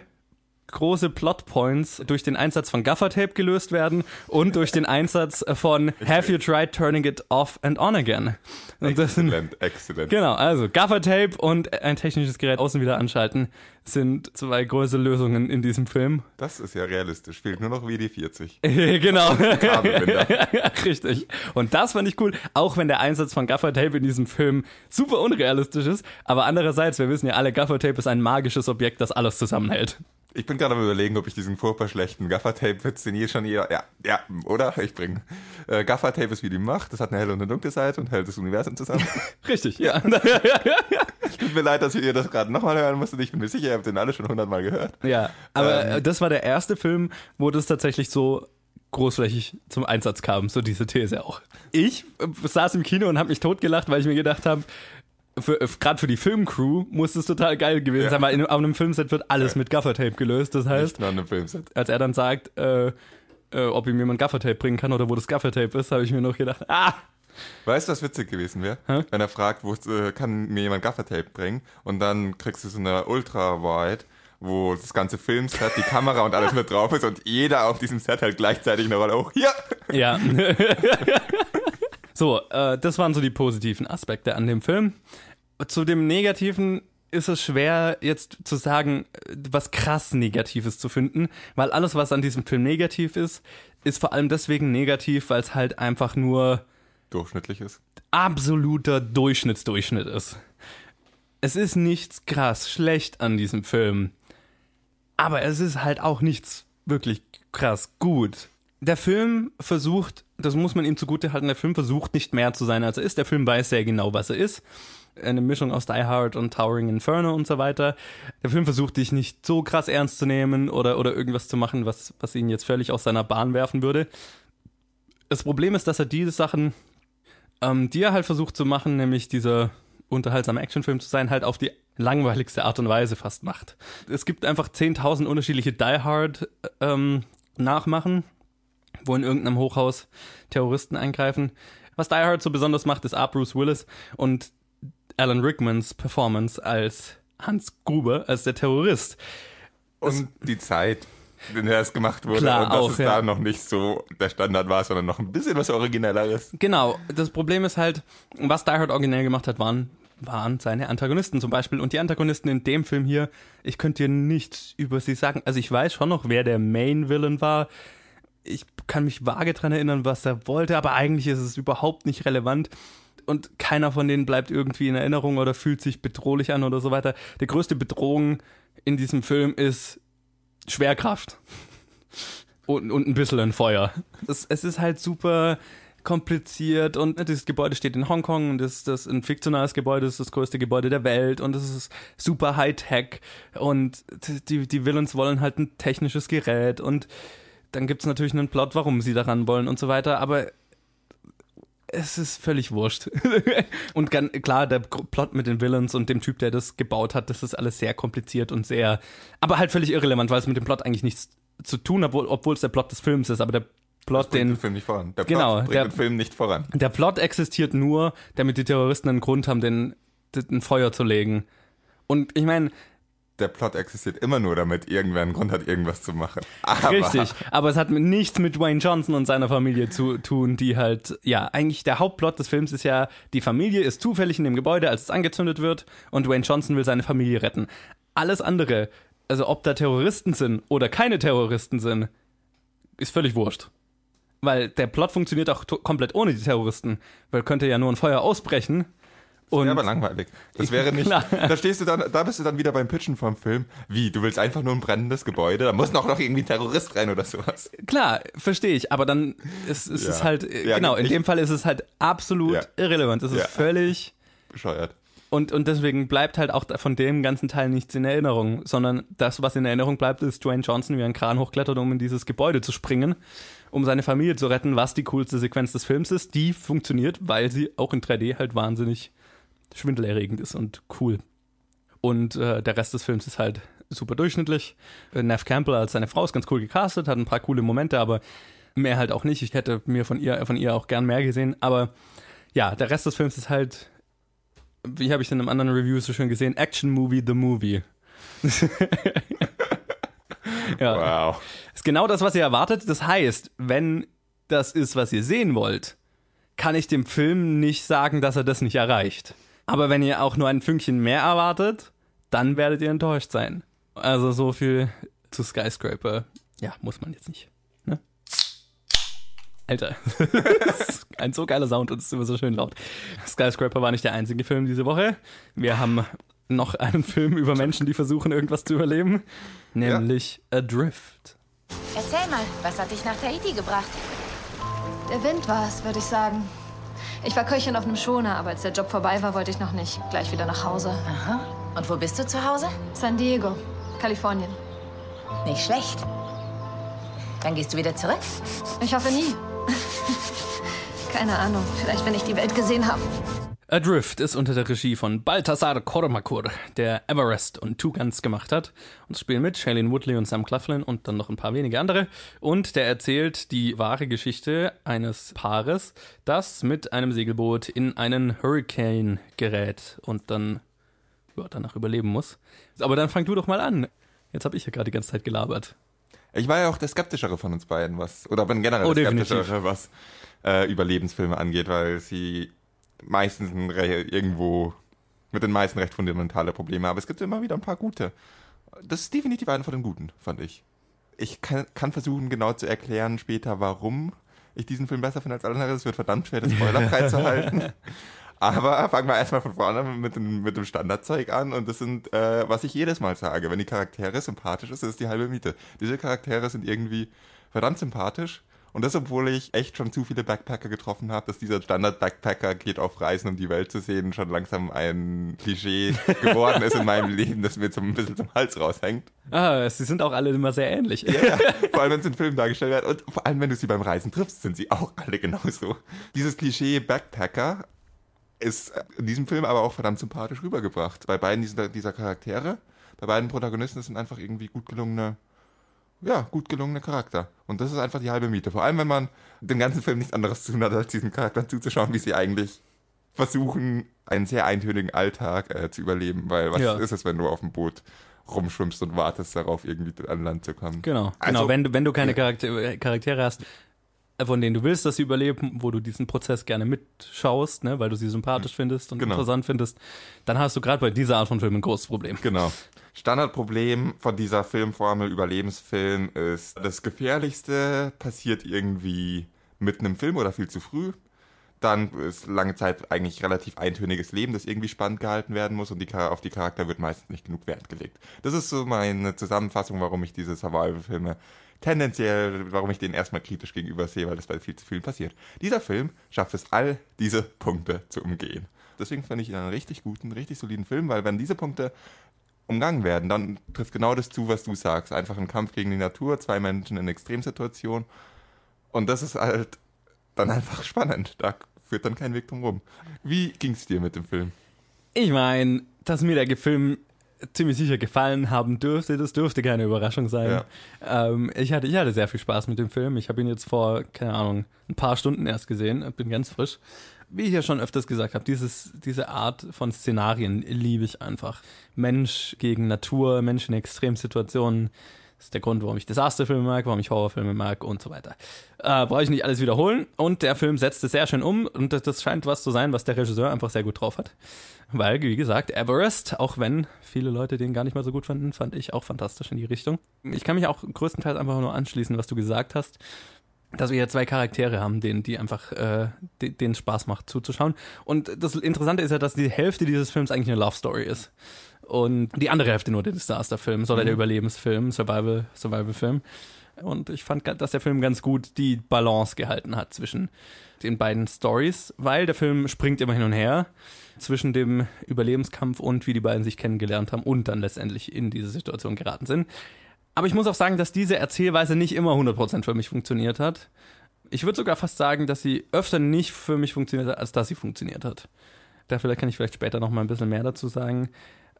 große Plotpoints durch den Einsatz von Gaffertape gelöst werden und durch den Einsatz von Have you tried turning it off and on again? Und Excellent, excellent. Genau, also Gaffertape und ein technisches Gerät außen wieder anschalten sind zwei große Lösungen in diesem Film. Das ist ja realistisch. Fehlt nur noch WD-40. genau. Richtig. Und das fand ich cool, auch wenn der Einsatz von Gaffertape in diesem Film super unrealistisch ist. Aber andererseits, wir wissen ja alle, Gaffertape ist ein magisches Objekt, das alles zusammenhält. Ich bin gerade am überlegen, ob ich diesen furchtbar schlechten Gaffertape-Witz, den hier schon jeder, ja, ja, oder? Ich bringe. Äh, Gaffertape ist wie die Macht, das hat eine helle und eine dunkle Seite und hält das Universum zusammen. Richtig, ja. Tut mir leid, dass ihr das gerade nochmal hören musstet. Ich bin mir sicher, ihr habt den alle schon hundertmal gehört. Ja, aber ähm, das war der erste Film, wo das tatsächlich so großflächig zum Einsatz kam, so diese These auch. Ich äh, saß im Kino und habe mich totgelacht, weil ich mir gedacht habe, gerade für die Filmcrew muss es total geil gewesen ja. sein, weil in, auf einem Filmset wird alles ja. mit Gaffertape gelöst. Das heißt, Nicht nur einem Filmset. als er dann sagt, äh, äh, ob ihm jemand Gaffertape bringen kann oder wo das Gaffertape ist, habe ich mir noch gedacht, ah! Weißt du, was witzig gewesen wäre? Wenn er fragt, wo äh, kann mir jemand Gaffertape bringen? Und dann kriegst du so eine Ultra-Wide, wo das ganze Filmset, die Kamera und alles mit drauf ist und jeder auf diesem Set halt gleichzeitig eine Rolle. Oh, hier! Ja. So, äh, das waren so die positiven Aspekte an dem Film. Zu dem Negativen ist es schwer, jetzt zu sagen, was krass Negatives zu finden, weil alles, was an diesem Film negativ ist, ist vor allem deswegen negativ, weil es halt einfach nur durchschnittlich ist. Absoluter Durchschnittsdurchschnitt ist. Es ist nichts krass schlecht an diesem Film, aber es ist halt auch nichts wirklich krass gut der Film versucht, das muss man ihm zugute halten, der Film versucht nicht mehr zu sein, als er ist. Der Film weiß sehr genau, was er ist. Eine Mischung aus Die Hard und Towering Inferno und so weiter. Der Film versucht dich nicht so krass ernst zu nehmen oder, oder irgendwas zu machen, was, was ihn jetzt völlig aus seiner Bahn werfen würde. Das Problem ist, dass er diese Sachen, ähm, die er halt versucht zu machen, nämlich dieser unterhaltsame Actionfilm zu sein, halt auf die langweiligste Art und Weise fast macht. Es gibt einfach 10.000 unterschiedliche Die Hard ähm, Nachmachen wo in irgendeinem Hochhaus Terroristen eingreifen. Was Die Hard so besonders macht, ist A. Bruce Willis und Alan Rickmans Performance als Hans Gruber, als der Terrorist. Und die Zeit, in der es gemacht wurde. Klar, und dass auch, es ja. da noch nicht so der Standard war, sondern noch ein bisschen was Originelleres. Genau, das Problem ist halt, was Die Hard originell gemacht hat, waren waren seine Antagonisten zum Beispiel. Und die Antagonisten in dem Film hier, ich könnte dir nichts über sie sagen. Also ich weiß schon noch, wer der Main Villain war ich kann mich vage dran erinnern, was er wollte, aber eigentlich ist es überhaupt nicht relevant. Und keiner von denen bleibt irgendwie in Erinnerung oder fühlt sich bedrohlich an oder so weiter. Die größte Bedrohung in diesem Film ist Schwerkraft. Und, und ein bisschen ein Feuer. Es, es ist halt super kompliziert und dieses Gebäude steht in Hongkong und das, das ist ein fiktionales Gebäude, das ist das größte Gebäude der Welt und es ist super High-Tech und die, die Villains wollen halt ein technisches Gerät und dann gibt es natürlich einen Plot, warum sie daran wollen und so weiter, aber es ist völlig wurscht. und ganz, klar, der Plot mit den Villains und dem Typ, der das gebaut hat, das ist alles sehr kompliziert und sehr, aber halt völlig irrelevant, weil es mit dem Plot eigentlich nichts zu tun hat, obwohl es der Plot des Films ist, aber der Plot, den, den Film nicht voran. Der Plot Genau, bringt der- den Film nicht voran. der Plot existiert nur, damit die Terroristen einen Grund haben, den, den Feuer zu legen. Und ich meine, der Plot existiert immer nur, damit irgendwer einen Grund hat, irgendwas zu machen. Aber Richtig, aber es hat nichts mit Dwayne Johnson und seiner Familie zu tun, die halt, ja, eigentlich der Hauptplot des Films ist ja, die Familie ist zufällig in dem Gebäude, als es angezündet wird und Dwayne Johnson will seine Familie retten. Alles andere, also ob da Terroristen sind oder keine Terroristen sind, ist völlig wurscht. Weil der Plot funktioniert auch komplett ohne die Terroristen, weil könnte ja nur ein Feuer ausbrechen. Und Ja, aber langweilig. Das wäre nicht. Klar. Da stehst du dann, da bist du dann wieder beim Pitchen vom Film. Wie? Du willst einfach nur ein brennendes Gebäude? Da muss noch, noch irgendwie ein Terrorist rein oder sowas. Klar, verstehe ich, aber dann ist, ist es Ja. halt, äh, Ja, genau, in ich- dem Fall ist es halt absolut Ja. irrelevant. Es ist völlig, Bescheuert. und, und deswegen bleibt halt auch von dem ganzen Teil nichts in Erinnerung, sondern das, was in Erinnerung bleibt, ist Dwayne Johnson, wie einen Kran hochklettert, um in dieses Gebäude zu springen, um seine Familie zu retten, was die coolste Sequenz des Films ist. Die funktioniert, weil sie auch in 3D halt wahnsinnig schwindelerregend ist und cool. Und äh, der Rest des Films ist halt super durchschnittlich. Äh, Nev Campbell als seine Frau ist ganz cool gecastet, hat ein paar coole Momente, aber mehr halt auch nicht. Ich hätte mir von ihr, von ihr auch gern mehr gesehen. Aber ja, der Rest des Films ist halt, wie habe ich in einem anderen Review so schön gesehen, Action Movie the Movie. ja, Wow. ist genau das, was ihr erwartet. Das heißt, wenn das ist, was ihr sehen wollt, kann ich dem Film nicht sagen, dass er das nicht erreicht. Aber wenn ihr auch nur ein Fünkchen mehr erwartet, dann werdet ihr enttäuscht sein. Also so viel zu Skyscraper. Ja, muss man jetzt nicht. Ne? Alter. Das ist ein so geiler Sound und es ist immer so schön laut. Skyscraper war nicht der einzige Film diese Woche. Wir haben noch einen Film über Menschen, die versuchen, irgendwas zu überleben. Nämlich Adrift. Erzähl mal, was hat dich nach Tahiti gebracht? Der Wind war es, würde ich sagen. Ich war Köchin auf einem Schoner, aber als der Job vorbei war, wollte ich noch nicht gleich wieder nach Hause. Aha. Und wo bist du zu Hause? San Diego, Kalifornien. Nicht schlecht. Dann gehst du wieder zurück? Ich hoffe nie. Keine Ahnung, vielleicht wenn ich die Welt gesehen habe. Adrift ist unter der Regie von Balthasar Kormakur, der Everest und Two Guns gemacht hat. Und spielen mit Shailene Woodley und Sam Claflin und dann noch ein paar wenige andere. Und der erzählt die wahre Geschichte eines Paares, das mit einem Segelboot in einen Hurricane gerät und dann ja, danach überleben muss. Aber dann fang du doch mal an. Jetzt habe ich ja gerade die ganze Zeit gelabert. Ich war ja auch der skeptischere von uns beiden, was, oder bin generell Oh, der skeptischere, was äh, Überlebensfilme angeht, weil sie meistens irgendwo mit den meisten recht fundamentale Probleme. Aber es gibt immer wieder ein paar gute. Das ist definitiv einer von den guten, fand ich. Ich kann, kann versuchen, genau zu erklären später, warum ich diesen Film besser finde als alle anderen. Es wird verdammt schwer, das spoilerfrei zu halten. Aber fangen wir erstmal von vorne mit dem, mit dem Standardzeug an und das sind, äh, was ich jedes Mal sage, wenn die Charaktere sympathisch ist, das ist die halbe Miete. Diese Charaktere sind irgendwie verdammt sympathisch und das, obwohl ich echt schon zu viele Backpacker getroffen habe, dass dieser Standard-Backpacker geht auf Reisen, um die Welt zu sehen, schon langsam ein Klischee geworden ist in meinem Leben, das mir zum, ein bisschen zum Hals raushängt. Ah, sie sind auch alle immer sehr ähnlich. Ja, vor allem, wenn es in Filmen dargestellt wird. Und vor allem, wenn du sie beim Reisen triffst, sind sie auch alle genauso. Dieses Klischee Backpacker ist in diesem Film aber auch verdammt sympathisch rübergebracht. Bei beiden dieser, dieser Charaktere, bei beiden Protagonisten das sind einfach irgendwie gut gelungene, ja, gut gelungene Charakter. Und das ist einfach die halbe Miete. Vor allem, wenn man den ganzen Film nichts anderes zu tun hat, als diesen Charakteren zuzuschauen, wie sie eigentlich versuchen, einen sehr eintönigen Alltag äh, zu überleben. Weil was Ja. ist es, wenn du auf dem Boot rumschwimmst und wartest darauf, irgendwie an Land zu kommen? Genau, Also- genau. Wenn du, wenn du keine Ja. Charaktere, Charaktere hast, äh, von denen du willst, dass sie überleben, wo du diesen Prozess gerne mitschaust, ne, weil du sie sympathisch findest und Genau. interessant findest, dann hast du gerade bei dieser Art von Film ein großes Problem. Genau. Standardproblem von dieser Filmformel Überlebensfilm ist, das Gefährlichste passiert irgendwie mitten im Film oder viel zu früh. Dann ist lange Zeit eigentlich relativ eintöniges Leben, das irgendwie spannend gehalten werden muss und die, auf die Charakter wird meistens nicht genug Wert gelegt. Das ist so meine Zusammenfassung, warum ich diese Survival-Filme tendenziell, warum ich denen erstmal kritisch gegenüber sehe, weil das bei viel zu vielen passiert. Dieser Film schafft es, all diese Punkte zu umgehen. Deswegen finde ich ihn einen richtig guten, richtig soliden Film, weil wenn diese Punkte umgangen werden, dann trifft genau das zu, was du sagst. Einfach ein Kampf gegen die Natur, zwei Menschen in Extremsituationen. Und das ist halt dann einfach spannend. Da führt dann kein Weg drum rum. Wie ging's dir mit dem Film? Ich meine, dass mir der Film ziemlich sicher gefallen haben dürfte, das dürfte keine Überraschung sein. Ähm, ich, hatte, ich hatte sehr viel Spaß mit dem Film. Ich habe ihn jetzt vor, keine Ahnung, ein paar Stunden erst gesehen, bin ganz frisch. Wie ich ja schon öfters gesagt habe, dieses, diese Art von Szenarien liebe ich einfach. Mensch gegen Natur, Mensch in Extremsituationen. Das ist der Grund, warum ich Desasterfilme mag, warum ich Horrorfilme mag und so weiter. Äh, Brauche ich nicht alles wiederholen. Und der Film setzt es sehr schön um und das, das scheint was zu sein, was der Regisseur einfach sehr gut drauf hat. Weil, wie gesagt, Everest, auch wenn viele Leute den gar nicht mal so gut fanden, fand ich auch fantastisch in die Richtung. Ich kann mich auch größtenteils einfach nur anschließen, was du gesagt hast dass wir hier zwei Charaktere haben, denen die einfach äh, denen Spaß macht zuzuschauen. Und das Interessante ist ja, dass die Hälfte dieses Films eigentlich eine Love Story ist und die andere Hälfte nur der Disaster-Film, oder mhm. der Überlebensfilm, Survival Survival Film. Und ich fand, dass der Film ganz gut die Balance gehalten hat zwischen den beiden Stories, weil der Film springt immer hin und her zwischen dem Überlebenskampf und wie die beiden sich kennengelernt haben und dann letztendlich in diese Situation geraten sind. Aber ich muss auch sagen, dass diese Erzählweise nicht immer 100% für mich funktioniert hat. Ich würde sogar fast sagen, dass sie öfter nicht für mich funktioniert hat, als dass sie funktioniert hat. Da vielleicht kann ich vielleicht später noch mal ein bisschen mehr dazu sagen.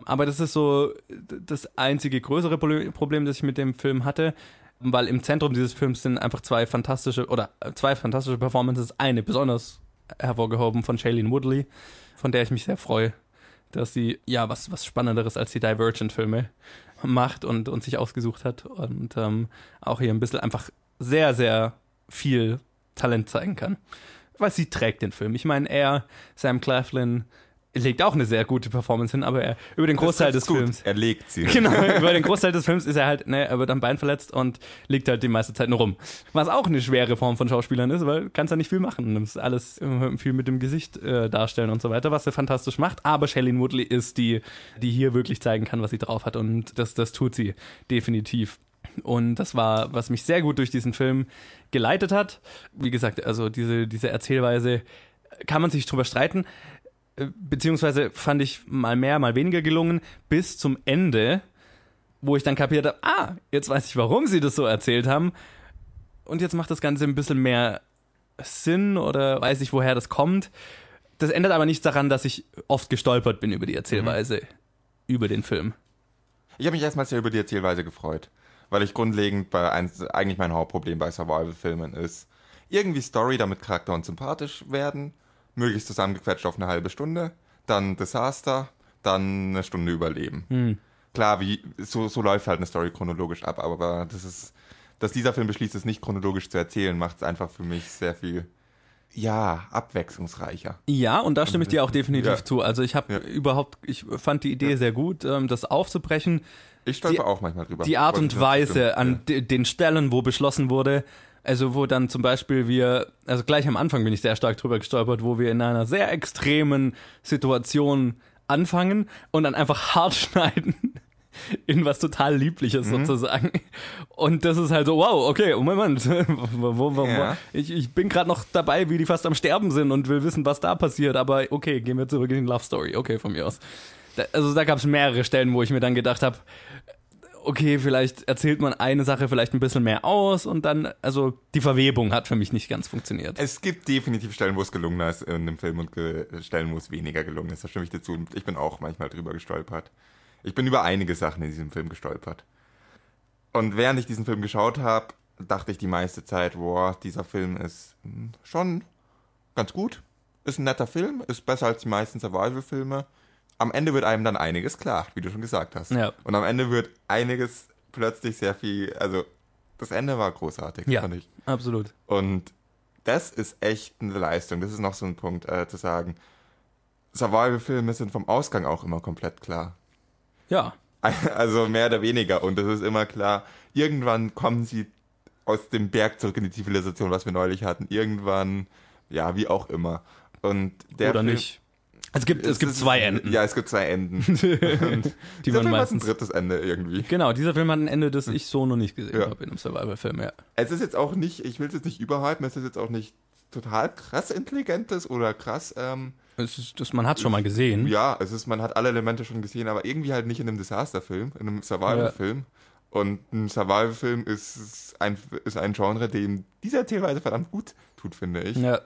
Aber das ist so das einzige größere Problem, das ich mit dem Film hatte, weil im Zentrum dieses Films sind einfach zwei fantastische oder zwei fantastische Performances. Eine besonders hervorgehoben von Shailene Woodley, von der ich mich sehr freue, dass sie ja was was Spannenderes als die Divergent-Filme macht und, und sich ausgesucht hat und ähm, auch hier ein bisschen einfach sehr, sehr viel Talent zeigen kann. Weil sie trägt den Film. Ich meine, er, Sam Claflin, legt auch eine sehr gute Performance hin, aber er über den Großteil des gut. Films. Er legt sie. Genau, über den Großteil des Films ist er halt, ne, er wird am Bein verletzt und liegt halt die meiste Zeit nur rum. Was auch eine schwere Form von Schauspielern ist, weil kannst ja nicht viel machen. Du musst alles viel mit dem Gesicht äh, darstellen und so weiter, was er fantastisch macht. Aber Shailene Woodley ist die, die hier wirklich zeigen kann, was sie drauf hat und das, das tut sie definitiv. Und das war, was mich sehr gut durch diesen Film geleitet hat. Wie gesagt, also diese, diese Erzählweise kann man sich drüber streiten. Äh, beziehungsweise fand ich mal mehr, mal weniger gelungen, bis zum Ende, wo ich dann kapiert habe, ah, jetzt weiß ich, warum sie das so erzählt haben. Und jetzt macht das Ganze ein bisschen mehr Sinn oder weiß ich, woher das kommt. Das ändert aber nichts daran, dass ich oft gestolpert bin über die Erzählweise, mhm. über den Film. Ich habe mich erstmal sehr über die Erzählweise gefreut, weil ich grundlegend bei eins, eigentlich mein Hauptproblem bei Survival-Filmen ist, irgendwie Story, damit Charakter und sympathisch werden möglichst zusammengequetscht auf eine halbe Stunde, dann Desaster, dann eine Stunde Überleben. Hm. Klar, wie, so, so läuft halt eine Story chronologisch ab, aber das ist, dass dieser Film beschließt, es nicht chronologisch zu erzählen, macht es einfach für mich sehr viel, ja, abwechslungsreicher. Ja, und da stimme ich dir auch definitiv ja. zu. Also ich habe ja. überhaupt, ich fand die Idee ja. sehr gut, ähm, das aufzubrechen. Ich stolper auch manchmal drüber. Die Art und Weise an den Stellen, wo beschlossen wurde, also wo dann zum Beispiel wir, also gleich am Anfang bin ich sehr stark drüber gestolpert, wo wir in einer sehr extremen Situation anfangen und dann einfach hart schneiden in was total Liebliches mhm. sozusagen. Und das ist halt so, wow, okay, Moment, wo, wo, wo, ja. ich, ich bin gerade noch dabei, wie die fast am Sterben sind und will wissen, was da passiert, aber okay, gehen wir zurück in die Love Story, okay, von mir aus. Da, also da gab es mehrere Stellen, wo ich mir dann gedacht habe, okay, vielleicht erzählt man eine Sache vielleicht ein bisschen mehr aus und dann, also die Verwebung hat für mich nicht ganz funktioniert. Es gibt definitiv Stellen, wo es gelungener ist in dem Film und Stellen, wo es weniger gelungen ist. Da stimme ich dazu. Ich bin auch manchmal drüber gestolpert. Ich bin über einige Sachen in diesem Film gestolpert. Und während ich diesen Film geschaut habe, dachte ich die meiste Zeit, boah, dieser Film ist hm, schon ganz gut. Ist ein netter Film, ist besser als die meisten Survival-Filme am Ende wird einem dann einiges klar, wie du schon gesagt hast. Ja. Und am Ende wird einiges plötzlich sehr viel, also das Ende war großartig, ja, fand ich. Absolut. Und das ist echt eine Leistung. Das ist noch so ein Punkt, äh, zu sagen, Survival-Filme sind vom Ausgang auch immer komplett klar. Ja. Also mehr oder weniger. Und das ist immer klar, irgendwann kommen sie aus dem Berg zurück in die Zivilisation, was wir neulich hatten. Irgendwann, ja, wie auch immer. Und der Oder Film, nicht. Es gibt, es, es gibt zwei Enden. Ja, es gibt zwei Enden. die man meistens. ein drittes Ende irgendwie. Genau, dieser Film hat ein Ende, das ich so noch nicht gesehen ja. habe in einem Survival-Film, ja. Es ist jetzt auch nicht, ich will es jetzt nicht überhypen, es ist jetzt auch nicht total krass intelligentes oder krass. Ähm, es ist, das, man hat schon mal gesehen. Ja, es ist, man hat alle Elemente schon gesehen, aber irgendwie halt nicht in einem Disaster-Film, in einem Survival-Film. Ja. Und ein Survival-Film ist ein, ist ein Genre, dem diese Erzählweise verdammt gut tut, finde ich. Ja.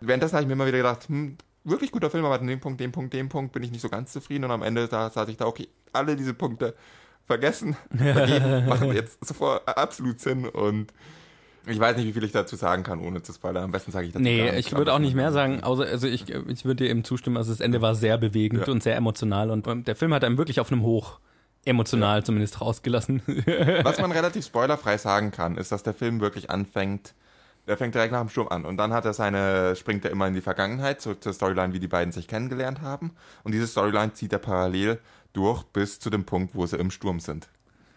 Währenddessen habe ich mir immer wieder gedacht, hm, wirklich guter Film, aber an dem Punkt, dem Punkt, dem Punkt bin ich nicht so ganz zufrieden und am Ende da saß ich da, okay, alle diese Punkte vergessen, vergeben, machen jetzt sofort absolut Sinn und Ich weiß nicht, wie viel ich dazu sagen kann, ohne zu spoilern. Am besten sage ich dazu Nee, ich würde auch nicht mehr sagen, außer, also ich, ich würde dir eben zustimmen, also das Ende war sehr bewegend Ja. und sehr emotional und ähm, der Film hat einem wirklich auf einem Hoch emotional zumindest rausgelassen. Was man relativ spoilerfrei sagen kann, ist, dass der Film wirklich anfängt. Der fängt direkt nach dem Sturm an und dann hat er seine, springt er immer in die Vergangenheit, zurück zur Storyline, wie die beiden sich kennengelernt haben. Und diese Storyline zieht er parallel durch bis zu dem Punkt, wo sie im Sturm sind.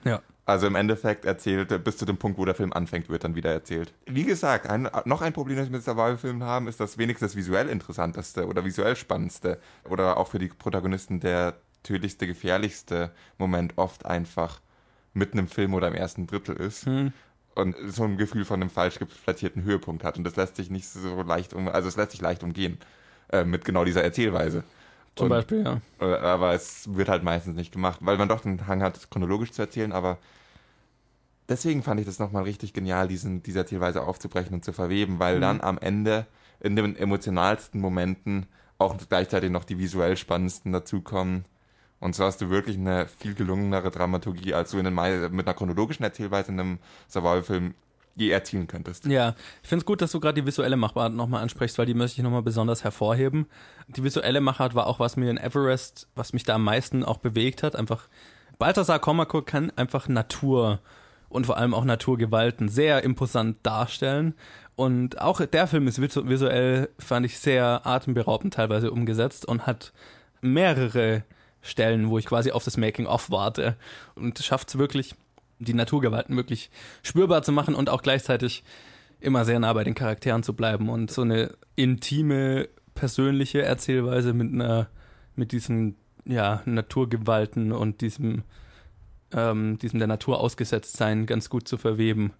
ja. Also im Endeffekt erzählt, er, bis zu dem Punkt, wo der Film anfängt, wird dann wieder erzählt. Wie gesagt, ein, noch ein Problem, das wir mit Survival-Filmen haben, ist, dass wenigstens das visuell interessanteste oder visuell spannendste oder auch für die Protagonisten der tödlichste, gefährlichste Moment oft einfach mitten im Film oder im ersten Drittel ist. Und so ein Gefühl von einem falsch platzierten Höhepunkt hat. Und das lässt sich nicht so leicht um, also es lässt sich leicht umgehen äh, mit genau dieser Erzählweise. Zum Und- Beispiel, ja. äh, Aber es wird halt meistens nicht gemacht, weil man doch den Hang hat, chronologisch zu erzählen, aber deswegen fand ich das nochmal richtig genial, diesen, diese Erzählweise aufzubrechen und zu verweben, weil dann am Ende in den emotionalsten Momenten auch gleichzeitig noch die visuell spannendsten dazukommen. Und so hast du wirklich eine viel gelungenere Dramaturgie, als du in einem, mit einer chronologischen Erzählweise in einem Survival-Film je erzielen könntest. Ja, ich finde es gut, dass du gerade die visuelle Machart nochmal ansprichst, weil die möchte ich nochmal besonders hervorheben. Die visuelle Machart war auch, was mir in Everest, was mich da am meisten auch bewegt hat. Einfach, Balthasar Kormakur kann einfach Natur und vor allem auch Naturgewalten sehr imposant darstellen. Und auch der Film ist visu- visuell, fand ich, sehr atemberaubend teilweise umgesetzt und hat mehrere Stellen, wo ich quasi auf das Making-of warte und schafft es wirklich, die Naturgewalten wirklich spürbar zu machen und auch gleichzeitig immer sehr nah bei den Charakteren zu bleiben und so eine intime, persönliche Erzählweise mit einer, mit diesen, ja, Naturgewalten und diesem, ähm, diesem der Natur ausgesetzt sein ganz gut zu verweben.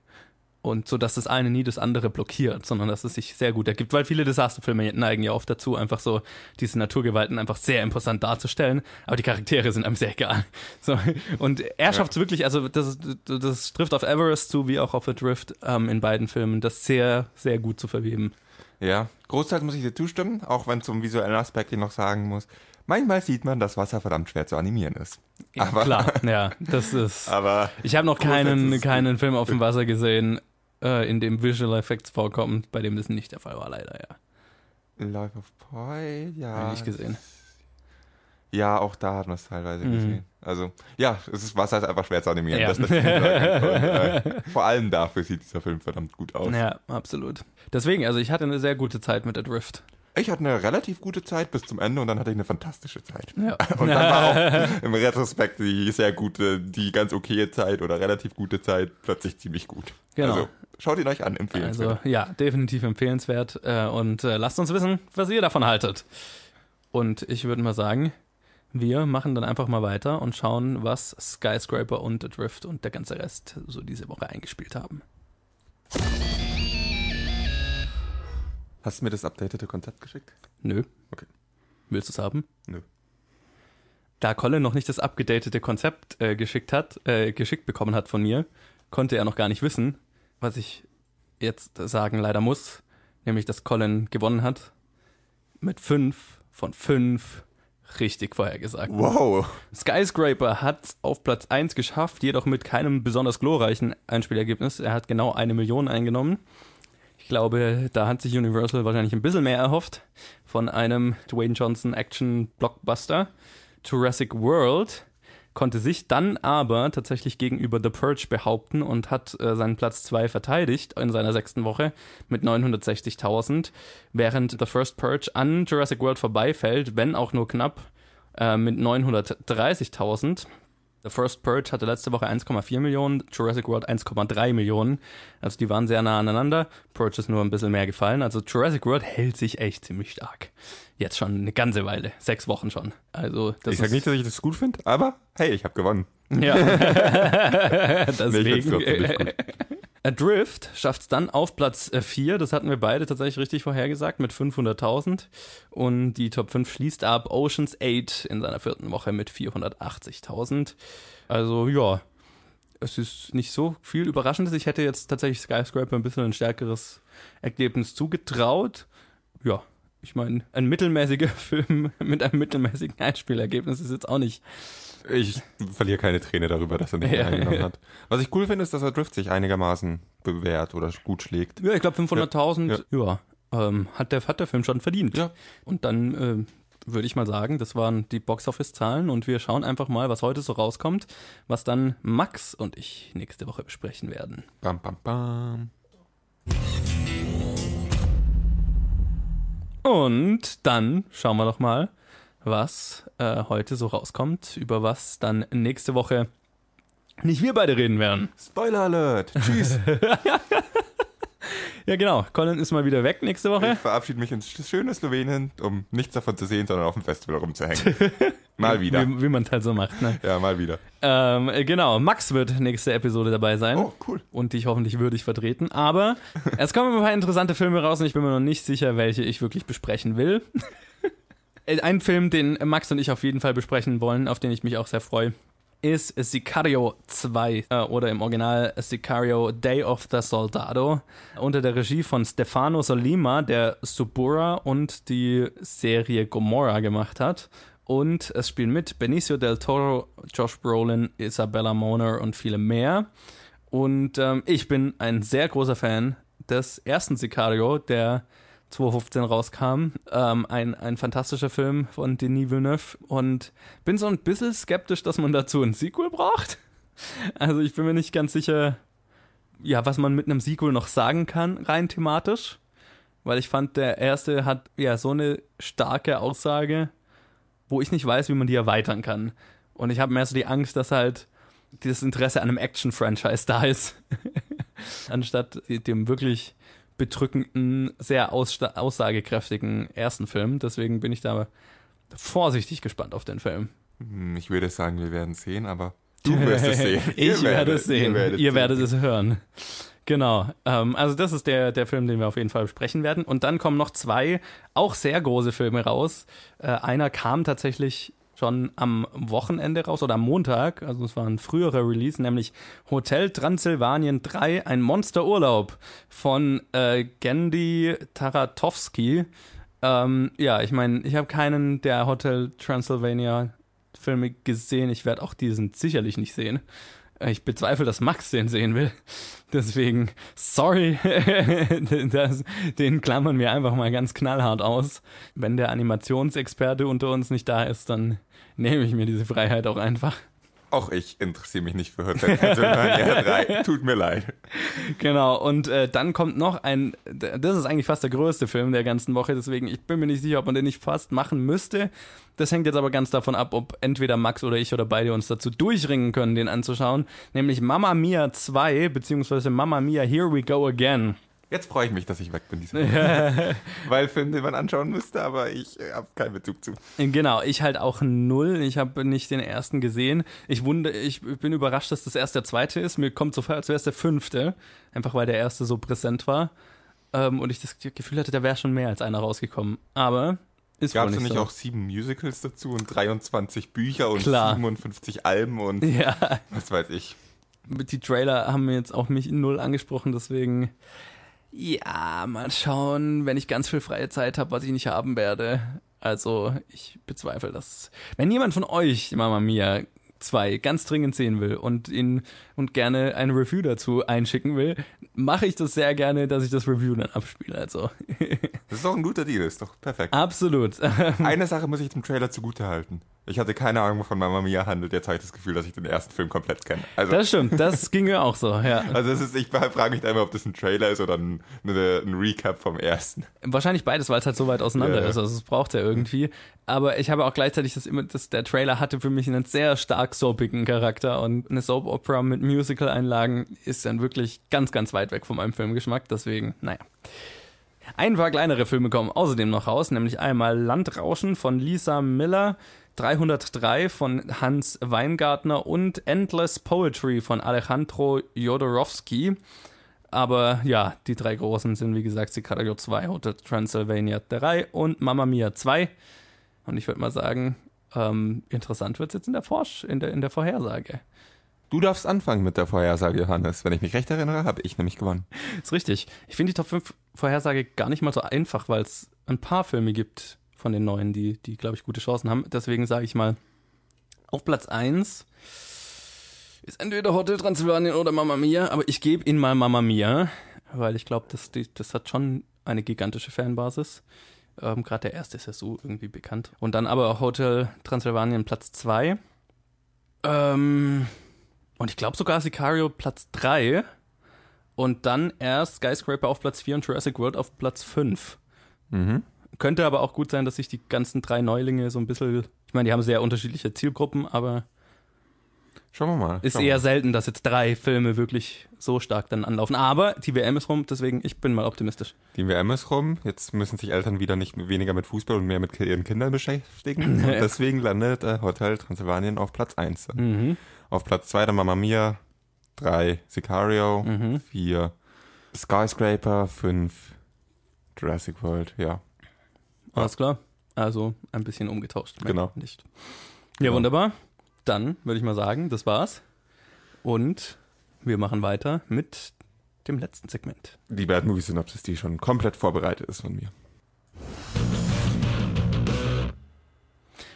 Und so, dass das eine nie das andere blockiert, sondern dass es sich sehr gut ergibt, weil viele Desasterfilme neigen ja oft dazu, einfach so diese Naturgewalten einfach sehr imposant darzustellen, aber die Charaktere sind einem sehr egal. So, und er schafft es wirklich, also das, das trifft auf Everest zu, wie auch auf Adrift ähm, in beiden Filmen, das sehr, sehr gut zu verweben. Ja, großteils muss ich dir zustimmen, auch wenn zum visuellen Aspekt ich noch sagen muss. Manchmal sieht man, dass Wasser verdammt schwer zu animieren ist. Ja, Aber- klar, ja, das ist. Aber Ich habe noch keinen, keinen Film auf dem Wasser gesehen, äh, in dem Visual Effects vorkommen, bei dem das nicht der Fall war, leider, ja. Life of Pi, ja. Hab ich nicht gesehen. Ja, auch da hat man es teilweise Mhm. gesehen. Also, ja, es ist Wasser ist einfach schwer zu animieren. Ja. Das. Und, äh, vor allem dafür sieht dieser Film verdammt gut aus. Ja, absolut. Deswegen, also ich hatte eine sehr gute Zeit mit Adrift. Ich hatte eine relativ gute Zeit bis zum Ende und dann hatte ich eine fantastische Zeit. Ja. Und dann war auch im Retrospekt die sehr gute, die ganz okaye Zeit oder relativ gute Zeit plötzlich ziemlich gut. Genau. Also, schaut ihn euch an, empfehlenswert. Also ja, definitiv empfehlenswert. Äh, und äh, lasst uns wissen, was ihr davon haltet. Und ich würde mal sagen, wir machen dann einfach mal weiter und schauen, was Skyscraper und Adrift und der ganze Rest so diese Woche eingespielt haben. Hast du mir das updatete Konzept geschickt? Nö. Okay. Willst du es haben? Nö. Da Colin noch nicht das abgedatete Konzept äh, geschickt hat, äh, geschickt bekommen hat von mir, konnte er noch gar nicht wissen, was ich jetzt sagen leider muss, nämlich dass Colin gewonnen hat mit fünf von fünf richtig vorhergesagt. Wow. Skyscraper hat auf Platz 1 geschafft, jedoch mit keinem besonders glorreichen Einspielergebnis. Er hat genau eine Million eingenommen. Ich glaube, da hat sich Universal wahrscheinlich ein bisschen mehr erhofft von einem Dwayne Johnson Action Blockbuster. Jurassic World konnte sich dann aber tatsächlich gegenüber The Purge behaupten und hat äh, seinen Platz 2 verteidigt in seiner sechsten Woche mit 960.000, während The First Purge an Jurassic World vorbeifällt, wenn auch nur knapp, äh, mit 930.000. The First Purge hatte letzte Woche 1,4 Millionen, Jurassic World 1,3 Millionen. Also die waren sehr nah aneinander. Purge ist nur ein bisschen mehr gefallen. Also Jurassic World hält sich echt ziemlich stark. Jetzt schon eine ganze Weile. Sechs Wochen schon. Also das Ich sag ist, nicht, dass ich das gut finde, aber hey, ich habe gewonnen. Ja. Nee, ich Deswegen. trotzdem nicht gut. Adrift schafft es dann auf Platz 4. Das hatten wir beide tatsächlich richtig vorhergesagt mit 500.000. Und die Top 5 schließt ab Oceans 8 in seiner vierten Woche mit 480.000. Also ja, es ist nicht so viel Überraschendes. Ich hätte jetzt tatsächlich Skyscraper ein bisschen ein stärkeres Ergebnis zugetraut. Ja, ich meine, ein mittelmäßiger Film mit einem mittelmäßigen Einspielergebnis ist jetzt auch nicht Ich verliere keine Träne darüber, dass er nicht mehr eingenommen hat. Was ich cool finde, ist, dass er Drift sich einigermaßen bewährt oder gut schlägt. Ja, ich glaube 500.000, ja, ähm, hat, der, hat der Film schon verdient. Ja. Und dann ähm, würde ich mal sagen, das waren die Boxoffice-Zahlen und wir schauen einfach mal, was heute so rauskommt, was dann Max und ich nächste Woche besprechen werden. Bam, bam, bam. Und dann schauen wir doch mal, was äh, heute so rauskommt, über was dann nächste Woche nicht wir beide reden werden. Spoiler Alert. Tschüss. Ja, genau. Colin ist mal wieder weg nächste Woche. Ich verabschiede mich ins schöne Slowenien, um nichts davon zu sehen, sondern auf dem Festival rumzuhängen. mal wieder. Wie, wie man es halt so macht. Ne? Ja, mal wieder. Ähm, äh, genau, Max wird nächste Episode dabei sein. Oh, cool. Und dich hoffentlich würdig vertreten. Aber es kommen ein paar interessante Filme raus und ich bin mir noch nicht sicher, welche ich wirklich besprechen will. Äh, Ein Film, den Max und ich auf jeden Fall besprechen wollen, auf den ich mich auch sehr freue, ist Sicario 2 äh, oder im Original Sicario Day of the Soldado unter der Regie von Stefano Solima, der Subura und die Serie Gomorra gemacht hat. Und es spielen mit Benicio del Toro, Josh Brolin, Isabella Moner und viele mehr. Und ähm, ich bin ein sehr großer Fan des ersten Sicario, der 2015 rauskam. Ähm, ein, ein fantastischer Film von Denis Villeneuve. Und bin so ein bisschen skeptisch, dass man dazu ein Sequel braucht. Also ich bin mir nicht ganz sicher, ja, was man mit einem Sequel noch sagen kann, rein thematisch. Weil ich fand, der erste hat ja so eine starke Aussage, wo ich nicht weiß, wie man die erweitern kann. Und ich habe mehr so die Angst, dass halt dieses Interesse an einem Action-Franchise da ist. Anstatt dem wirklich bedrückenden, sehr aussagekräftigen ersten Film. Deswegen bin ich da vorsichtig gespannt auf den Film. Hm, Ich würde sagen, wir werden sehen, aber du wirst es sehen. ich Ihr werde es sehen. werdet Ihr werdet es hören. Genau. Ähm, also das ist der, der Film, den wir auf jeden Fall besprechen werden. Und dann kommen noch zwei auch sehr große Filme raus. Äh, einer kam tatsächlich schon am Wochenende raus oder am Montag. Also es war ein früherer Release, nämlich Hotel Transylvanien 3, ein Monsterurlaub von äh, Gendy Taratowski. Ähm, ja, ich meine, ich habe keinen der Hotel Transylvania Filme gesehen. Ich werde auch diesen sicherlich nicht sehen. Äh, Ich bezweifle, dass Max den sehen will. Deswegen, sorry, das, den klammern wir einfach mal ganz knallhart aus. Wenn der Animationsexperte unter uns nicht da ist, dann nehme ich mir diese Freiheit auch einfach. Auch ich interessiere mich nicht für Hotel Transylvania 3. Tut mir leid. Genau, und äh, dann kommt noch ein, das ist eigentlich fast der größte Film der ganzen Woche, deswegen ich bin mir nicht sicher, ob man den nicht fast machen müsste. Das hängt jetzt aber ganz davon ab, ob entweder Max oder ich oder beide uns dazu durchringen können, den anzuschauen, nämlich Mamma Mia 2, beziehungsweise Mamma Mia Here We Go Again. Jetzt freue ich mich, dass ich weg bin Woche. Weil Film, den man anschauen müsste, aber ich äh, habe keinen Bezug zu. Genau, ich halt auch null. Ich habe nicht den ersten gesehen. Ich wundere, ich bin überrascht, dass das erst der zweite ist. Mir kommt so vor, als wäre es der fünfte. Einfach weil der erste so präsent war. Ähm, und ich das Gefühl hatte, da wäre schon mehr als einer rausgekommen. Aber ist Gab es nicht nicht so. auch sieben Musicals dazu und 23 Bücher und Klar. 57 Alben und Ja, was weiß ich. die Trailer haben mir jetzt auch mich null angesprochen, deswegen ja, mal schauen, wenn ich ganz viel freie Zeit habe, was ich nicht haben werde. Also, ich bezweifle das. Wenn jemand von euch Mama Mia 2 ganz dringend sehen will und ihn und gerne ein Review dazu einschicken will, mache ich das sehr gerne, dass ich das Review dann abspiele. Also, Das ist doch ein guter Deal, ist doch perfekt. absolut. Eine Sache muss ich dem Trailer zugute halten. Ich hatte keine Ahnung, wovon Mamma Mia handelt. Jetzt habe ich das Gefühl, dass ich den ersten Film komplett kenne. Also, Das stimmt, das ging mir auch so, ja. also es ist, ich frage mich einmal, ob das ein Trailer ist oder ein, eine, ein Recap vom ersten. Wahrscheinlich beides, weil es halt so weit auseinander ja. ist. Also es braucht ja irgendwie. Aber ich habe auch gleichzeitig das immer, das, der Trailer hatte für mich einen sehr stark soapigen Charakter und eine Soap Opera mit Musical-Einlagen ist dann wirklich ganz, ganz weit weg von meinem Filmgeschmack. Deswegen, naja. Ein paar kleinere Filme kommen außerdem noch raus, nämlich einmal Landrauschen von Lisa Miller, 303 von Hans Weingartner und Endless Poetry von Alejandro Jodorowsky. Aber ja, die drei großen sind wie gesagt Sicario 2, Hotel Transylvania 3 und Mamma Mia 2. Und ich würde mal sagen, ähm, interessant wird es jetzt in der Forsch, in der, in der Vorhersage. Du darfst anfangen mit der Vorhersage, Johannes. Wenn ich mich recht erinnere, habe ich nämlich gewonnen. Ist richtig. Ich finde die Top 5 Vorhersage gar nicht mal so einfach, weil es ein paar Filme gibt von den neuen, die, die glaube ich, gute Chancen haben. Deswegen sage ich mal Auf Platz 1 ist entweder Hotel Transylvanien oder Mamma Mia, aber ich gebe ihn mal Mamma Mia, weil ich glaube, das, das hat schon eine gigantische Fanbasis. Ähm, Gerade der erste ist ja so irgendwie bekannt. Und dann aber Hotel Transylvanien Platz 2. Ähm, und ich glaube sogar Sicario Platz 3. Und dann erst Skyscraper auf Platz 4 und Jurassic World auf Platz 5. Mhm. Könnte aber auch gut sein, dass sich die ganzen drei Neulinge so ein bisschen. Ich meine, die haben sehr unterschiedliche Zielgruppen, aber Schauen wir mal. ist eher mal. selten, dass jetzt drei Filme wirklich so stark dann anlaufen. Aber die WM ist rum, deswegen ich bin mal optimistisch. Die WM ist rum. Jetzt müssen sich Eltern wieder nicht weniger mit Fußball und mehr mit ihren Kindern beschäftigen. Und deswegen landet äh, Hotel Transylvanien auf Platz 1. Mhm. Auf Platz 2 dann Mamma Mia, 3 Sicario, Mhm. 4 Skyscraper, 5 Jurassic World, ja. Alles klar. Also ein bisschen umgetauscht. Genau. Nicht. Ja, Genau. wunderbar. Dann würde ich mal sagen, das war's. Und wir machen weiter mit dem letzten Segment. Die Bad Movie Synopsis, die schon komplett vorbereitet ist von mir.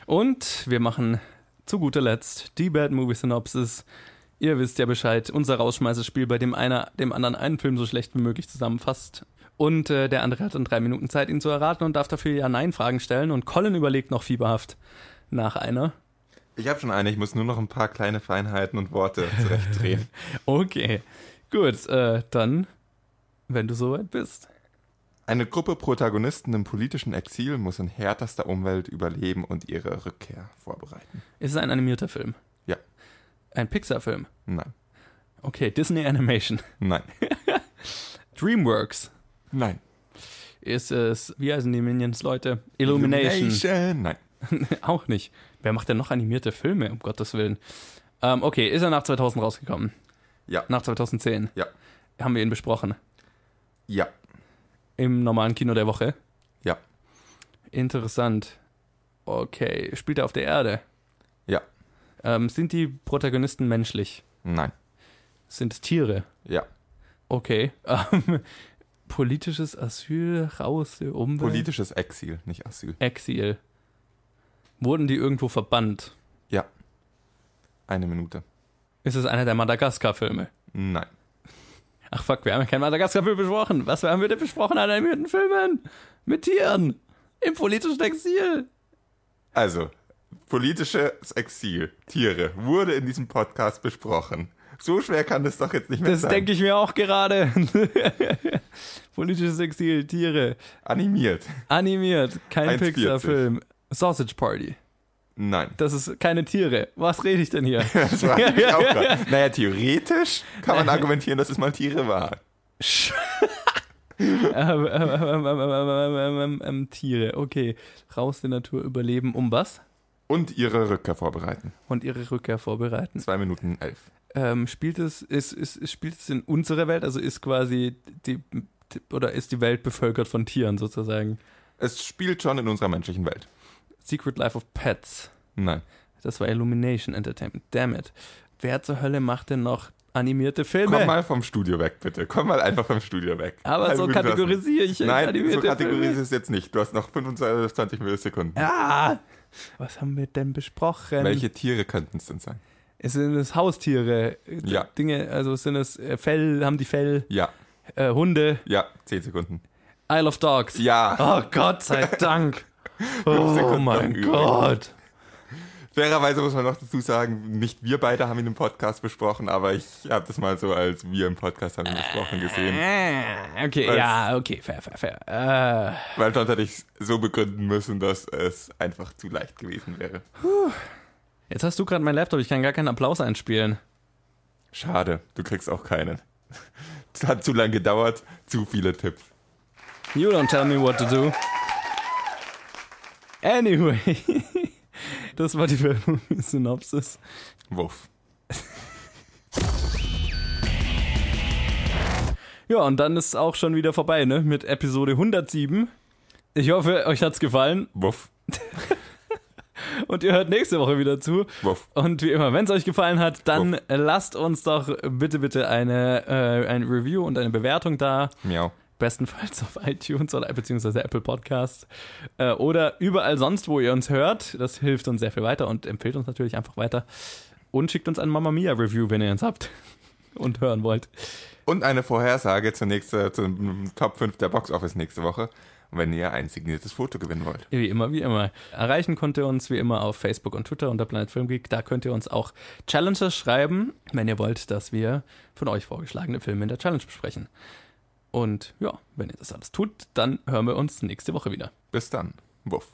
Und wir machen zu guter Letzt die Bad Movie Synopsis. Ihr wisst ja Bescheid, unser Rausschmeißerspiel, bei dem einer dem anderen einen Film so schlecht wie möglich zusammenfasst. Und äh, der andere hat dann drei Minuten Zeit, ihn zu erraten und darf dafür Ja-Nein-Fragen stellen. Und Colin überlegt noch fieberhaft nach einer. Ich habe schon eine, ich muss nur noch ein paar kleine Feinheiten und Worte zurechtdrehen. Okay, gut, äh, dann, wenn du soweit bist. Eine Gruppe Protagonisten im politischen Exil muss in härtester Umwelt überleben und ihre Rückkehr vorbereiten. Ist es ein animierter Film? Ja. Ein Pixar-Film? Nein. Okay, Disney Animation. Nein. DreamWorks. Nein. Ist es, wie heißen die Minions, Leute? Illumination. Illumination. Nein. Auch nicht. Wer macht denn noch animierte Filme, um Gottes Willen? Ähm, okay, ist er nach 2000 rausgekommen? Ja. Nach 2010? Ja. Haben wir ihn besprochen? Ja. Im normalen Kino der Woche? Ja. Interessant. Okay, spielt er auf der Erde? Ja. Ähm, sind die Protagonisten menschlich? Nein. Sind es Tiere? Ja. Okay. Ähm, politisches Asyl, raus Umwelt? Politisches Exil, nicht Asyl. Exil. Wurden die irgendwo verbannt? Ja. Eine Minute. Ist es einer der Madagaskar-Filme? Nein. Ach fuck, wir haben ja keinen Madagaskar-Film besprochen. Was haben wir denn besprochen an animierten Filmen? Mit Tieren. Im politischen Exil. Also, politisches Exil, Tiere, wurde in diesem Podcast besprochen. So schwer kann das doch jetzt nicht mehr Das sein. denke ich mir auch gerade. Politisches Exil, Tiere. Animiert. Animiert, kein 1,40. Pixar-Film. Sausage Party. Nein. Das ist keine Tiere. Was rede ich denn hier? das war ich auch grad. Naja, theoretisch kann man argumentieren, dass es mal Tiere waren. Ähm, Tiere, okay. Raus der Natur überleben, um was? Und ihre Rückkehr vorbereiten. Und ihre Rückkehr vorbereiten. Zwei Minuten elf. Ähm, spielt, es, ist, ist, spielt es in unserer Welt? Also ist quasi die, oder ist die Welt bevölkert von Tieren sozusagen? Es spielt schon in unserer menschlichen Welt. Secret Life of Pets. Nein. Das war Illumination Entertainment. Damn it. Wer zur Hölle macht denn noch animierte Filme? Komm mal vom Studio weg, bitte. Komm mal einfach vom Studio weg. Aber so kategorisiere ich Nein, animierte so kategorisiert Filme. es jetzt nicht. Du hast noch 25 Millisekunden. Ah, was haben wir denn besprochen? Welche Tiere könnten es denn sein? Sind es Haustiere? Ja. Dinge, also sind es äh, Fell, haben die Fell, Ja, äh, Hunde, ja, 10 Sekunden. Isle of Dogs. Ja, Oh Gott sei Dank. Oh mein. Gott. fairerweise muss man noch dazu sagen, nicht wir beide haben ihn im Podcast besprochen, aber ich habe das mal so als wir im Podcast haben ihn besprochen gesehen. Äh, Okay, Was? ja, okay, fair, fair, fair. Äh, Weil sonst hätte ich so begründen müssen, dass es einfach zu leicht gewesen wäre. jetzt hast du gerade mein Laptop, ich kann gar keinen Applaus einspielen. Schade, du kriegst auch keinen. Es hat zu lange gedauert, zu viele Tipps. You don't tell me what to do. Anyway, das war die Synopsis. Wuff. Ja, und dann ist auch schon wieder vorbei, ne? Mit Episode 107. Ich hoffe, euch hat's gefallen Wuff. und ihr hört nächste Woche wieder zu. Wuff. Und wie immer, wenn es euch gefallen hat, dann lasst uns doch bitte, bitte eine, äh, ein Review und eine Bewertung da. Miau. Bestenfalls auf iTunes oder beziehungsweise Apple Podcasts äh, oder überall sonst, wo ihr uns hört. Das hilft uns sehr viel weiter und empfiehlt uns natürlich einfach weiter. Und schickt uns ein Mamma Mia Review, wenn ihr uns habt und hören wollt. Und eine Vorhersage zunächst äh, zum Top 5 der Box Office nächste Woche, wenn ihr ein signiertes Foto gewinnen wollt. Wie immer, wie immer. Erreichen könnt ihr uns wie immer auf Facebook und Twitter unter Planet Film Geek. Da könnt ihr uns auch Challenges schreiben, wenn ihr wollt, dass wir von euch vorgeschlagene Filme in der Challenge besprechen. Und ja, wenn ihr das alles tut, dann hören wir uns nächste Woche wieder. Bis dann. Wuff.